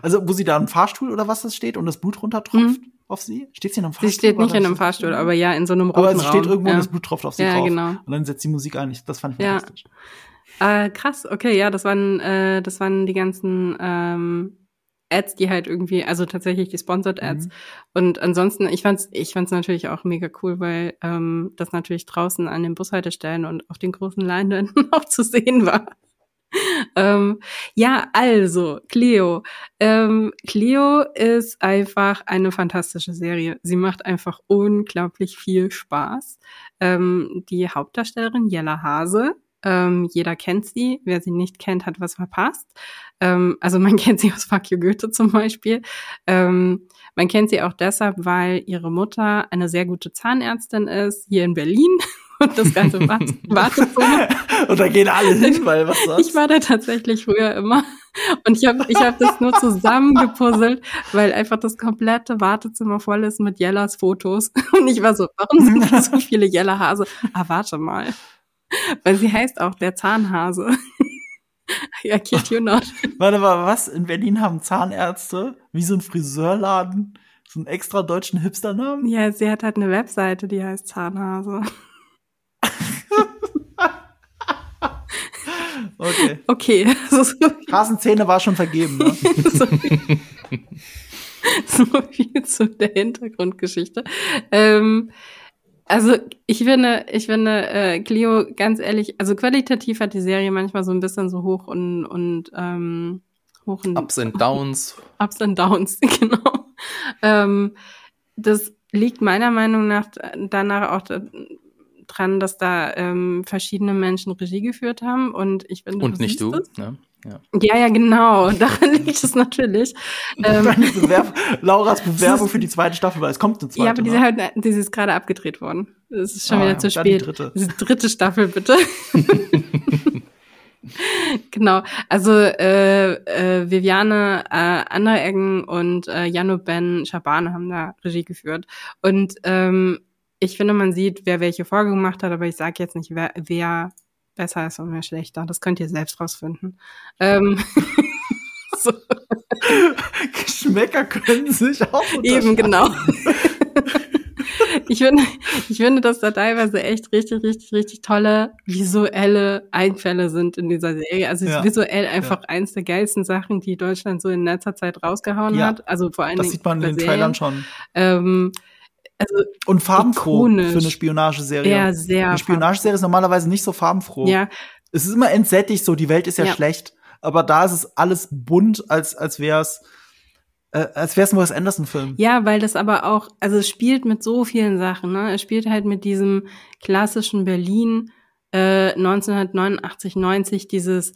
Also, wo sie da im Fahrstuhl oder was das steht und das Blut runtertropft mhm. auf sie? Steht sie in einem Fahrstuhl? Sie steht nicht in einem Fahrstuhl, aber ja, in so einem roten Aber sie steht irgendwo ja. und das Blut tropft auf sie ja, drauf. Genau. Und dann setzt die Musik ein. Das fand ich fantastisch. Ja. Äh, krass, okay, ja, das waren, äh, das waren die ganzen ähm, Ads, die halt irgendwie, also tatsächlich die Sponsored Ads. Mhm. Und ansonsten, ich fand's, ich fand's natürlich auch mega cool, weil ähm, das natürlich draußen an den Bushaltestellen und auf den großen Leinwänden auch zu sehen war. ähm, ja, also, Cleo. Ähm, Cleo ist einfach eine fantastische Serie. Sie macht einfach unglaublich viel Spaß. Ähm, die Hauptdarstellerin Jella Hase ähm, jeder kennt sie. Wer sie nicht kennt, hat was verpasst. Ähm, also man kennt sie aus Fuck You Goethe zum Beispiel. Ähm, man kennt sie auch deshalb, weil ihre Mutter eine sehr gute Zahnärztin ist, hier in Berlin. Und das ganze Wartezimmer. Und da gehen alle hin, weil was sonst? Ich war da tatsächlich früher immer. Und ich habe ich hab das nur zusammengepuzzelt, weil einfach das komplette Wartezimmer voll ist mit Jellas Fotos. Und ich war so, warum sind da so viele Jella Hase? Ah, warte mal. Weil sie heißt auch der Zahnhase. ja, kid you not. Warte mal, was? In Berlin haben Zahnärzte wie so ein Friseurladen so einen extra deutschen Hipsternamen? Ja, sie hat halt eine Webseite, die heißt Zahnhase. okay. Okay. Hasenzähne war schon vergeben, ne? so, viel, so viel zu der Hintergrundgeschichte. Ähm, also ich finde, ich finde, äh, Clio, ganz ehrlich, also qualitativ hat die Serie manchmal so ein bisschen so hoch und, und ähm, hoch und Ups and Downs. Ups and Downs, genau. ähm, das liegt meiner Meinung nach danach auch dran, dass da ähm, verschiedene Menschen Regie geführt haben und ich finde und nicht du, ne? Ja. ja, ja, genau. Daran liegt es natürlich. ähm, Bewerb Lauras Bewerbung für die zweite Staffel, weil es kommt eine zweite. Ja, aber die, ne? halt, die ist gerade abgedreht worden. Es ist schon ah, wieder zu spät. Die dritte. Die dritte Staffel, bitte. genau. Also äh, äh, Viviane äh, Andereggen und äh, Jano Ben Schabane haben da Regie geführt. Und ähm, ich finde, man sieht, wer welche Folge gemacht hat, aber ich sage jetzt nicht, wer, wer besser ist und wer schlechter. Das könnt ihr selbst rausfinden. Ähm, so. Geschmäcker können sich auch Eben, genau. ich finde, ich finde, dass da teilweise echt richtig, richtig, richtig tolle visuelle Einfälle sind in dieser Serie. Also ja. visuell einfach ja. eins der geilsten Sachen, die Deutschland so in letzter Zeit rausgehauen ja. hat. Also vor allen das Dingen. Das sieht man in den Serien. Trailern schon. Ähm, also und farbenfroh ikonisch. für eine Spionageserie. Ja, sehr. Eine Spionageserie ist normalerweise nicht so farbenfroh. Ja. Es ist immer entsättigt so, die Welt ist ja, ja. schlecht, aber da ist es alles bunt, als als wär's äh, als wäre es ein Wes Anderson-Film. Ja, weil das aber auch, also es spielt mit so vielen Sachen. Ne? Es spielt halt mit diesem klassischen Berlin äh, 1989, 90, dieses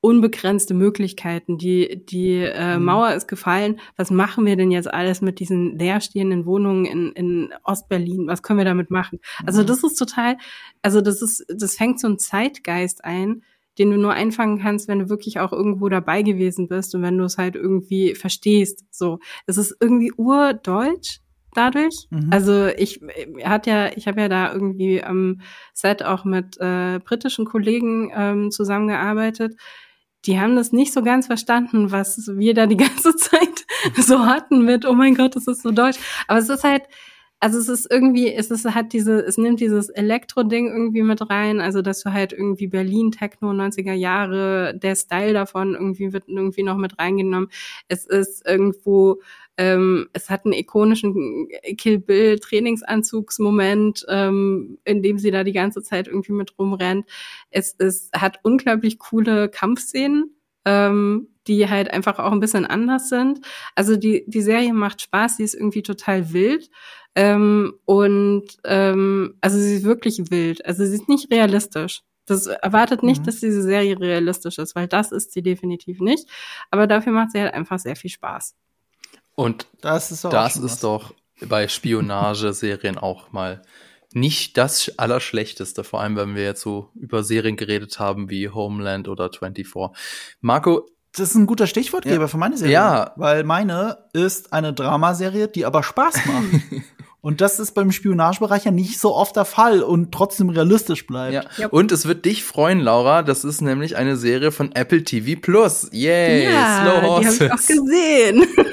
unbegrenzte Möglichkeiten. Die, die äh, mhm. Mauer ist gefallen. Was machen wir denn jetzt alles mit diesen leerstehenden Wohnungen in, in Ostberlin? Was können wir damit machen? Also mhm. das ist total, also das ist, das fängt so ein Zeitgeist ein, den du nur einfangen kannst, wenn du wirklich auch irgendwo dabei gewesen bist und wenn du es halt irgendwie verstehst. So, es ist irgendwie urdeutsch dadurch. Mhm. Also ich hat ja, ich habe ja da irgendwie am Set auch mit äh, britischen Kollegen ähm, zusammengearbeitet die haben das nicht so ganz verstanden, was wir da die ganze Zeit so hatten mit, oh mein Gott, das ist so deutsch. Aber es ist halt, also es ist irgendwie, es ist halt diese, es nimmt dieses Elektro-Ding irgendwie mit rein, also dass du halt irgendwie Berlin, Techno, 90er Jahre, der Style davon irgendwie wird irgendwie noch mit reingenommen. Es ist irgendwo ähm, es hat einen ikonischen Kill Bill Trainingsanzugsmoment, ähm, in dem sie da die ganze Zeit irgendwie mit rumrennt. Es, es hat unglaublich coole Kampfszenen. Ähm, die halt einfach auch ein bisschen anders sind. Also die, die Serie macht Spaß, sie ist irgendwie total wild. Ähm, und ähm, also sie ist wirklich wild. Also sie ist nicht realistisch. Das erwartet nicht, mhm. dass diese Serie realistisch ist, weil das ist sie definitiv nicht. Aber dafür macht sie halt einfach sehr viel Spaß. Und das ist, das ist doch bei Spionageserien auch mal nicht das Allerschlechteste, vor allem wenn wir jetzt so über Serien geredet haben wie Homeland oder 24. Marco. Das ist ein guter Stichwortgeber ja. für meine Serie. Ja. Weil meine ist eine Dramaserie, die aber Spaß macht. Und das ist beim Spionagebereich ja nicht so oft der Fall und trotzdem realistisch bleibt. Ja. Yep. Und es wird dich freuen, Laura. Das ist nämlich eine Serie von Apple TV Plus. Yay! Ja, Slow Horses. Die hab ich auch gesehen.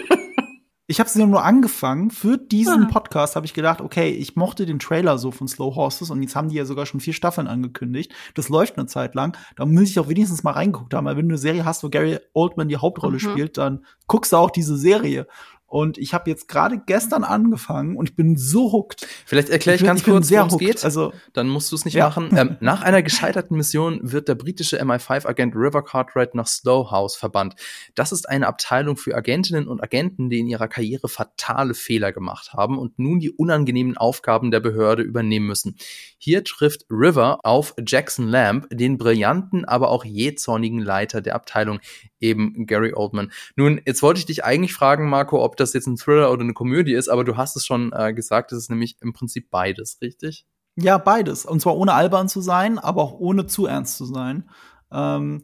ich habe sie nur angefangen. Für diesen ah. Podcast habe ich gedacht, okay, ich mochte den Trailer so von Slow Horses und jetzt haben die ja sogar schon vier Staffeln angekündigt. Das läuft eine Zeit lang. Da muss ich auch wenigstens mal reingeguckt haben. Weil wenn du eine Serie hast, wo Gary Oldman die Hauptrolle mhm. spielt, dann guckst du auch diese Serie. Und ich habe jetzt gerade gestern angefangen und ich bin so hooked. Vielleicht erkläre ich, ich ganz kurz, worum es geht. Also, dann musst du es nicht ja. machen. Ähm, nach einer gescheiterten Mission wird der britische MI5-Agent River Cartwright nach Slow House verbannt. Das ist eine Abteilung für Agentinnen und Agenten, die in ihrer Karriere fatale Fehler gemacht haben und nun die unangenehmen Aufgaben der Behörde übernehmen müssen. Hier trifft River auf Jackson Lamb, den brillanten, aber auch jähzornigen Leiter der Abteilung, eben Gary Oldman. Nun, jetzt wollte ich dich eigentlich fragen, Marco, ob das jetzt ein Thriller oder eine Komödie ist, aber du hast es schon äh, gesagt, es ist nämlich im Prinzip beides, richtig? Ja, beides. Und zwar ohne albern zu sein, aber auch ohne zu ernst zu sein. Ähm,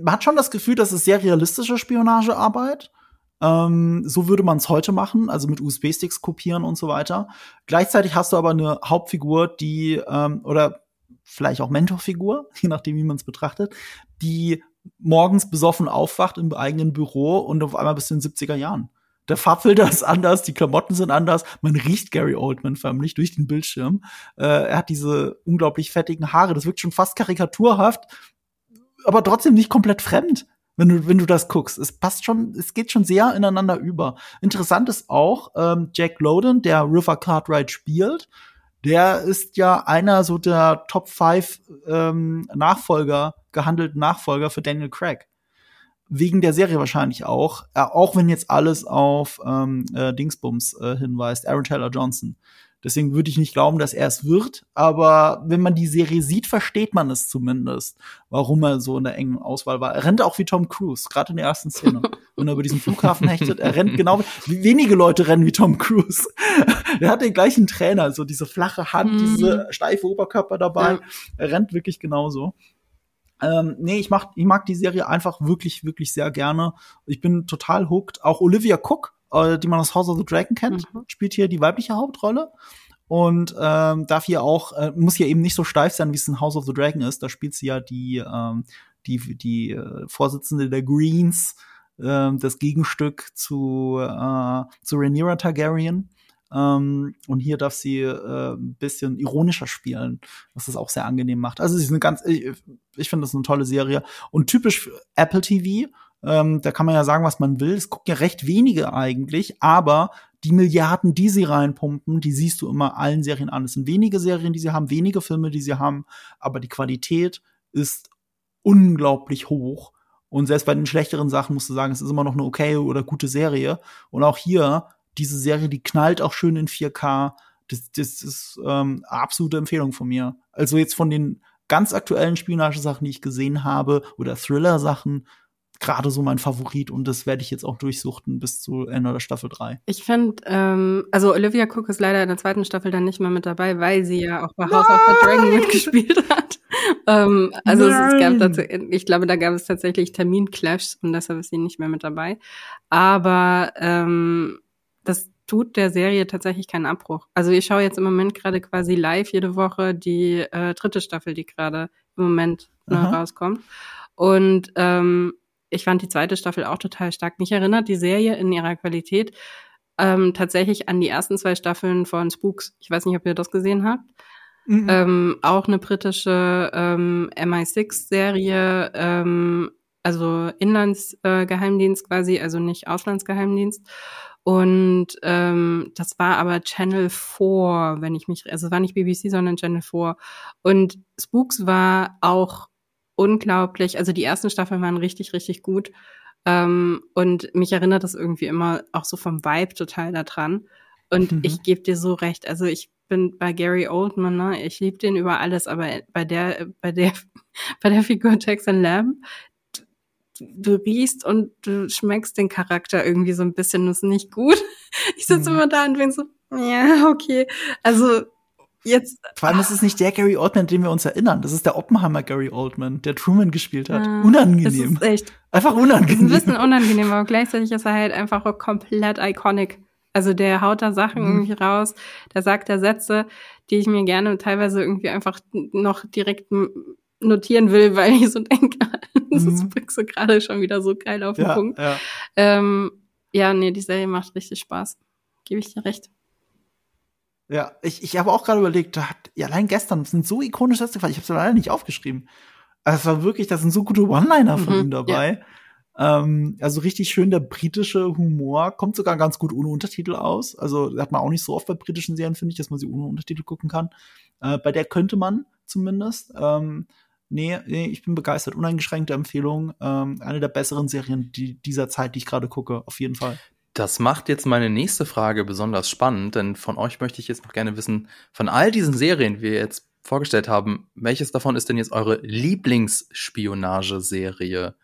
man hat schon das Gefühl, dass es sehr realistische Spionagearbeit. Ähm, so würde man es heute machen, also mit USB-Sticks kopieren und so weiter. Gleichzeitig hast du aber eine Hauptfigur, die ähm, oder vielleicht auch Mentorfigur, je nachdem, wie man es betrachtet, die morgens besoffen aufwacht im eigenen Büro und auf einmal bis in den 70er Jahren. Der Farbfilter ist anders, die Klamotten sind anders, man riecht Gary Oldman förmlich durch den Bildschirm. Äh, er hat diese unglaublich fettigen Haare, das wirkt schon fast karikaturhaft, aber trotzdem nicht komplett fremd, wenn du, wenn du das guckst. Es passt schon, es geht schon sehr ineinander über. Interessant ist auch, ähm, Jack Lowden, der River Cartwright spielt, der ist ja einer so der Top 5 ähm, Nachfolger, gehandelten Nachfolger für Daniel Craig. Wegen der Serie wahrscheinlich auch, äh, auch wenn jetzt alles auf ähm, äh, Dingsbums äh, hinweist, Aaron Taylor Johnson. Deswegen würde ich nicht glauben, dass er es wird. Aber wenn man die Serie sieht, versteht man es zumindest, warum er so in der engen Auswahl war. Er rennt auch wie Tom Cruise, gerade in der ersten Szene. wenn er über diesen Flughafen hechtet, er rennt genau wie wenige Leute rennen wie Tom Cruise. er hat den gleichen Trainer, so diese flache Hand, mhm. diese steife Oberkörper dabei. Ja. Er rennt wirklich genauso. Ähm, nee, ich mag, ich mag die Serie einfach wirklich, wirklich sehr gerne. Ich bin total hooked. Auch Olivia Cook äh, die man aus House of the Dragon kennt, mhm. spielt hier die weibliche Hauptrolle und ähm, darf hier auch äh, muss hier eben nicht so steif sein, wie es in House of the Dragon ist. Da spielt sie ja die ähm, die die äh, Vorsitzende der Greens, äh, das Gegenstück zu äh, zu Rhaenyra Targaryen. Ähm, und hier darf sie äh, ein bisschen ironischer spielen, was das auch sehr angenehm macht. Also sie ist eine ganz, ich, ich finde das eine tolle Serie und typisch Apple TV ähm, da kann man ja sagen, was man will. Es gucken ja recht wenige eigentlich, aber die Milliarden, die sie reinpumpen, die siehst du immer allen Serien an. Es sind wenige Serien, die sie haben, wenige Filme, die sie haben, aber die Qualität ist unglaublich hoch. Und selbst bei den schlechteren Sachen musst du sagen, es ist immer noch eine okay oder gute Serie. Und auch hier, diese Serie, die knallt auch schön in 4K. Das, das ist ähm, absolute Empfehlung von mir. Also jetzt von den ganz aktuellen Spionagesachen, die ich gesehen habe, oder Thriller-Sachen, gerade so mein Favorit und das werde ich jetzt auch durchsuchten bis zu Ende der Staffel 3. Ich finde, ähm, also Olivia Cook ist leider in der zweiten Staffel dann nicht mehr mit dabei, weil sie ja auch bei House of the Dragon mitgespielt hat. ähm, also Nein. es gab dazu, ich glaube, da gab es tatsächlich Terminclashs und deshalb ist sie nicht mehr mit dabei. Aber ähm, das tut der Serie tatsächlich keinen Abbruch. Also ich schaue jetzt im Moment gerade quasi live jede Woche die äh, dritte Staffel, die gerade im Moment ne, rauskommt. Und ähm, ich fand die zweite Staffel auch total stark. Mich erinnert die Serie in ihrer Qualität ähm, tatsächlich an die ersten zwei Staffeln von Spooks. Ich weiß nicht, ob ihr das gesehen habt. Mhm. Ähm, auch eine britische ähm, MI6-Serie, ähm, also Inlandsgeheimdienst äh, quasi, also nicht Auslandsgeheimdienst. Und ähm, das war aber Channel 4, wenn ich mich, also es war nicht BBC, sondern Channel 4. Und Spooks war auch unglaublich. Also die ersten Staffeln waren richtig, richtig gut. Ähm, und mich erinnert das irgendwie immer auch so vom Vibe total daran. Und mhm. ich gebe dir so recht. Also ich bin bei Gary Oldman, ne? Ich liebe den über alles, aber bei der, bei der, bei der Figur Jackson Lamb, du riechst und du schmeckst den Charakter irgendwie so ein bisschen, das ist nicht gut. Ich sitze mhm. immer da und bin so, ja, okay. Also Jetzt. Vor allem ist es nicht der Gary Oldman, an den wir uns erinnern. Das ist der Oppenheimer Gary Oldman, der Truman gespielt hat. Ah, unangenehm. Das ist echt. Einfach unangenehm. Ein bisschen unangenehm, aber gleichzeitig ist er halt einfach komplett iconic. Also der haut da Sachen mhm. irgendwie raus, der sagt da Sätze, die ich mir gerne teilweise irgendwie einfach noch direkt notieren will, weil ich so denke, das mhm. bringst du gerade schon wieder so geil auf den ja, Punkt. Ja. Ähm, ja, nee, die Serie macht richtig Spaß. Gebe ich dir recht. Ja, ich, ich habe auch gerade überlegt, da hat, ja, allein gestern sind so ikonische Sätze gefallen, ich habe es leider nicht aufgeschrieben. Also es war wirklich, da sind so gute One-Liner von mhm, ihm dabei. Ja. Ähm, also richtig schön der britische Humor, kommt sogar ganz gut ohne Untertitel aus. Also hat man auch nicht so oft bei britischen Serien, finde ich, dass man sie ohne Untertitel gucken kann. Äh, bei der könnte man zumindest. Ähm, nee, nee, ich bin begeistert. Uneingeschränkte Empfehlung. Ähm, eine der besseren Serien die, dieser Zeit, die ich gerade gucke, auf jeden Fall. Das macht jetzt meine nächste Frage besonders spannend, denn von euch möchte ich jetzt noch gerne wissen, von all diesen Serien, die wir jetzt vorgestellt haben, welches davon ist denn jetzt eure Lieblingsspionageserie?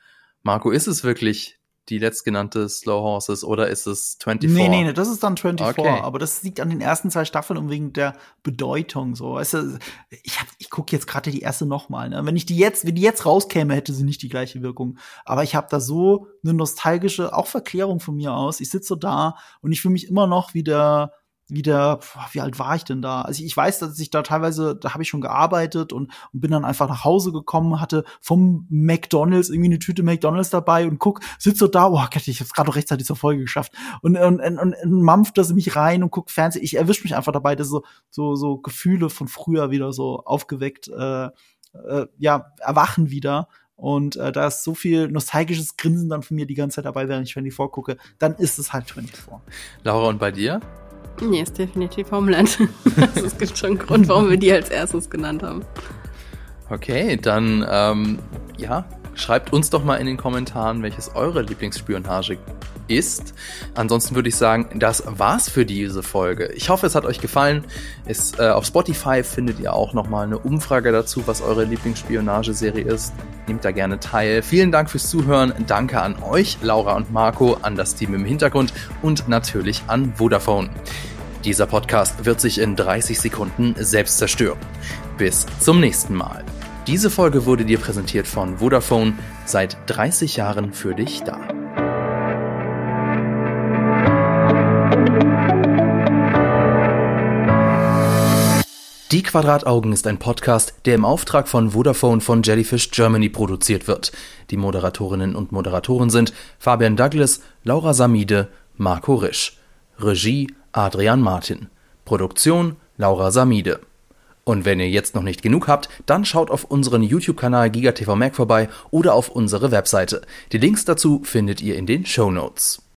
Marco, ist es wirklich die letztgenannte Slow Horses oder ist es 24? Nee, nee, nee, das ist dann 24, okay. aber das liegt an den ersten zwei Staffeln und wegen der Bedeutung so. Weißt du, ich hab, ich gucke jetzt gerade die erste nochmal, ne? Wenn ich die jetzt, wenn die jetzt rauskäme, hätte sie nicht die gleiche Wirkung, aber ich habe da so eine nostalgische auch Verklärung von mir aus. Ich sitze so da und ich fühle mich immer noch wie der wieder, wie alt war ich denn da? Also ich weiß, dass ich da teilweise, da habe ich schon gearbeitet und, und bin dann einfach nach Hause gekommen, hatte vom McDonalds irgendwie eine Tüte McDonalds dabei und guck, sitze so da, oh Gott, ich hab's gerade noch rechtzeitig zur Folge geschafft und und, und, und, und mampft das mich rein und guckt Fernsehen. Ich erwische mich einfach dabei, dass so so so Gefühle von früher wieder so aufgeweckt, äh, äh, ja erwachen wieder. Und äh, da ist so viel nostalgisches Grinsen dann von mir die ganze Zeit dabei, während ich 24 vorgucke, dann ist es halt 24. Laura, und bei dir? Nee, ist definitiv Homeland. also, es gibt schon einen Grund, warum wir die als erstes genannt haben. Okay, dann ähm, ja, schreibt uns doch mal in den Kommentaren, welches eure Lieblingsspionage ist. Ansonsten würde ich sagen, das war's für diese Folge. Ich hoffe, es hat euch gefallen. Es, äh, auf Spotify findet ihr auch nochmal eine Umfrage dazu, was eure Lieblingsspionageserie ist. Nehmt da gerne teil. Vielen Dank fürs Zuhören. Danke an euch, Laura und Marco, an das Team im Hintergrund und natürlich an Vodafone. Dieser Podcast wird sich in 30 Sekunden selbst zerstören. Bis zum nächsten Mal. Diese Folge wurde dir präsentiert von Vodafone, seit 30 Jahren für dich da. Die Quadrataugen ist ein Podcast, der im Auftrag von Vodafone von Jellyfish Germany produziert wird. Die Moderatorinnen und Moderatoren sind Fabian Douglas, Laura Samide, Marco Risch. Regie Adrian Martin. Produktion Laura Samide. Und wenn ihr jetzt noch nicht genug habt, dann schaut auf unseren YouTube-Kanal GigaTV Mac vorbei oder auf unsere Webseite. Die Links dazu findet ihr in den Show Notes.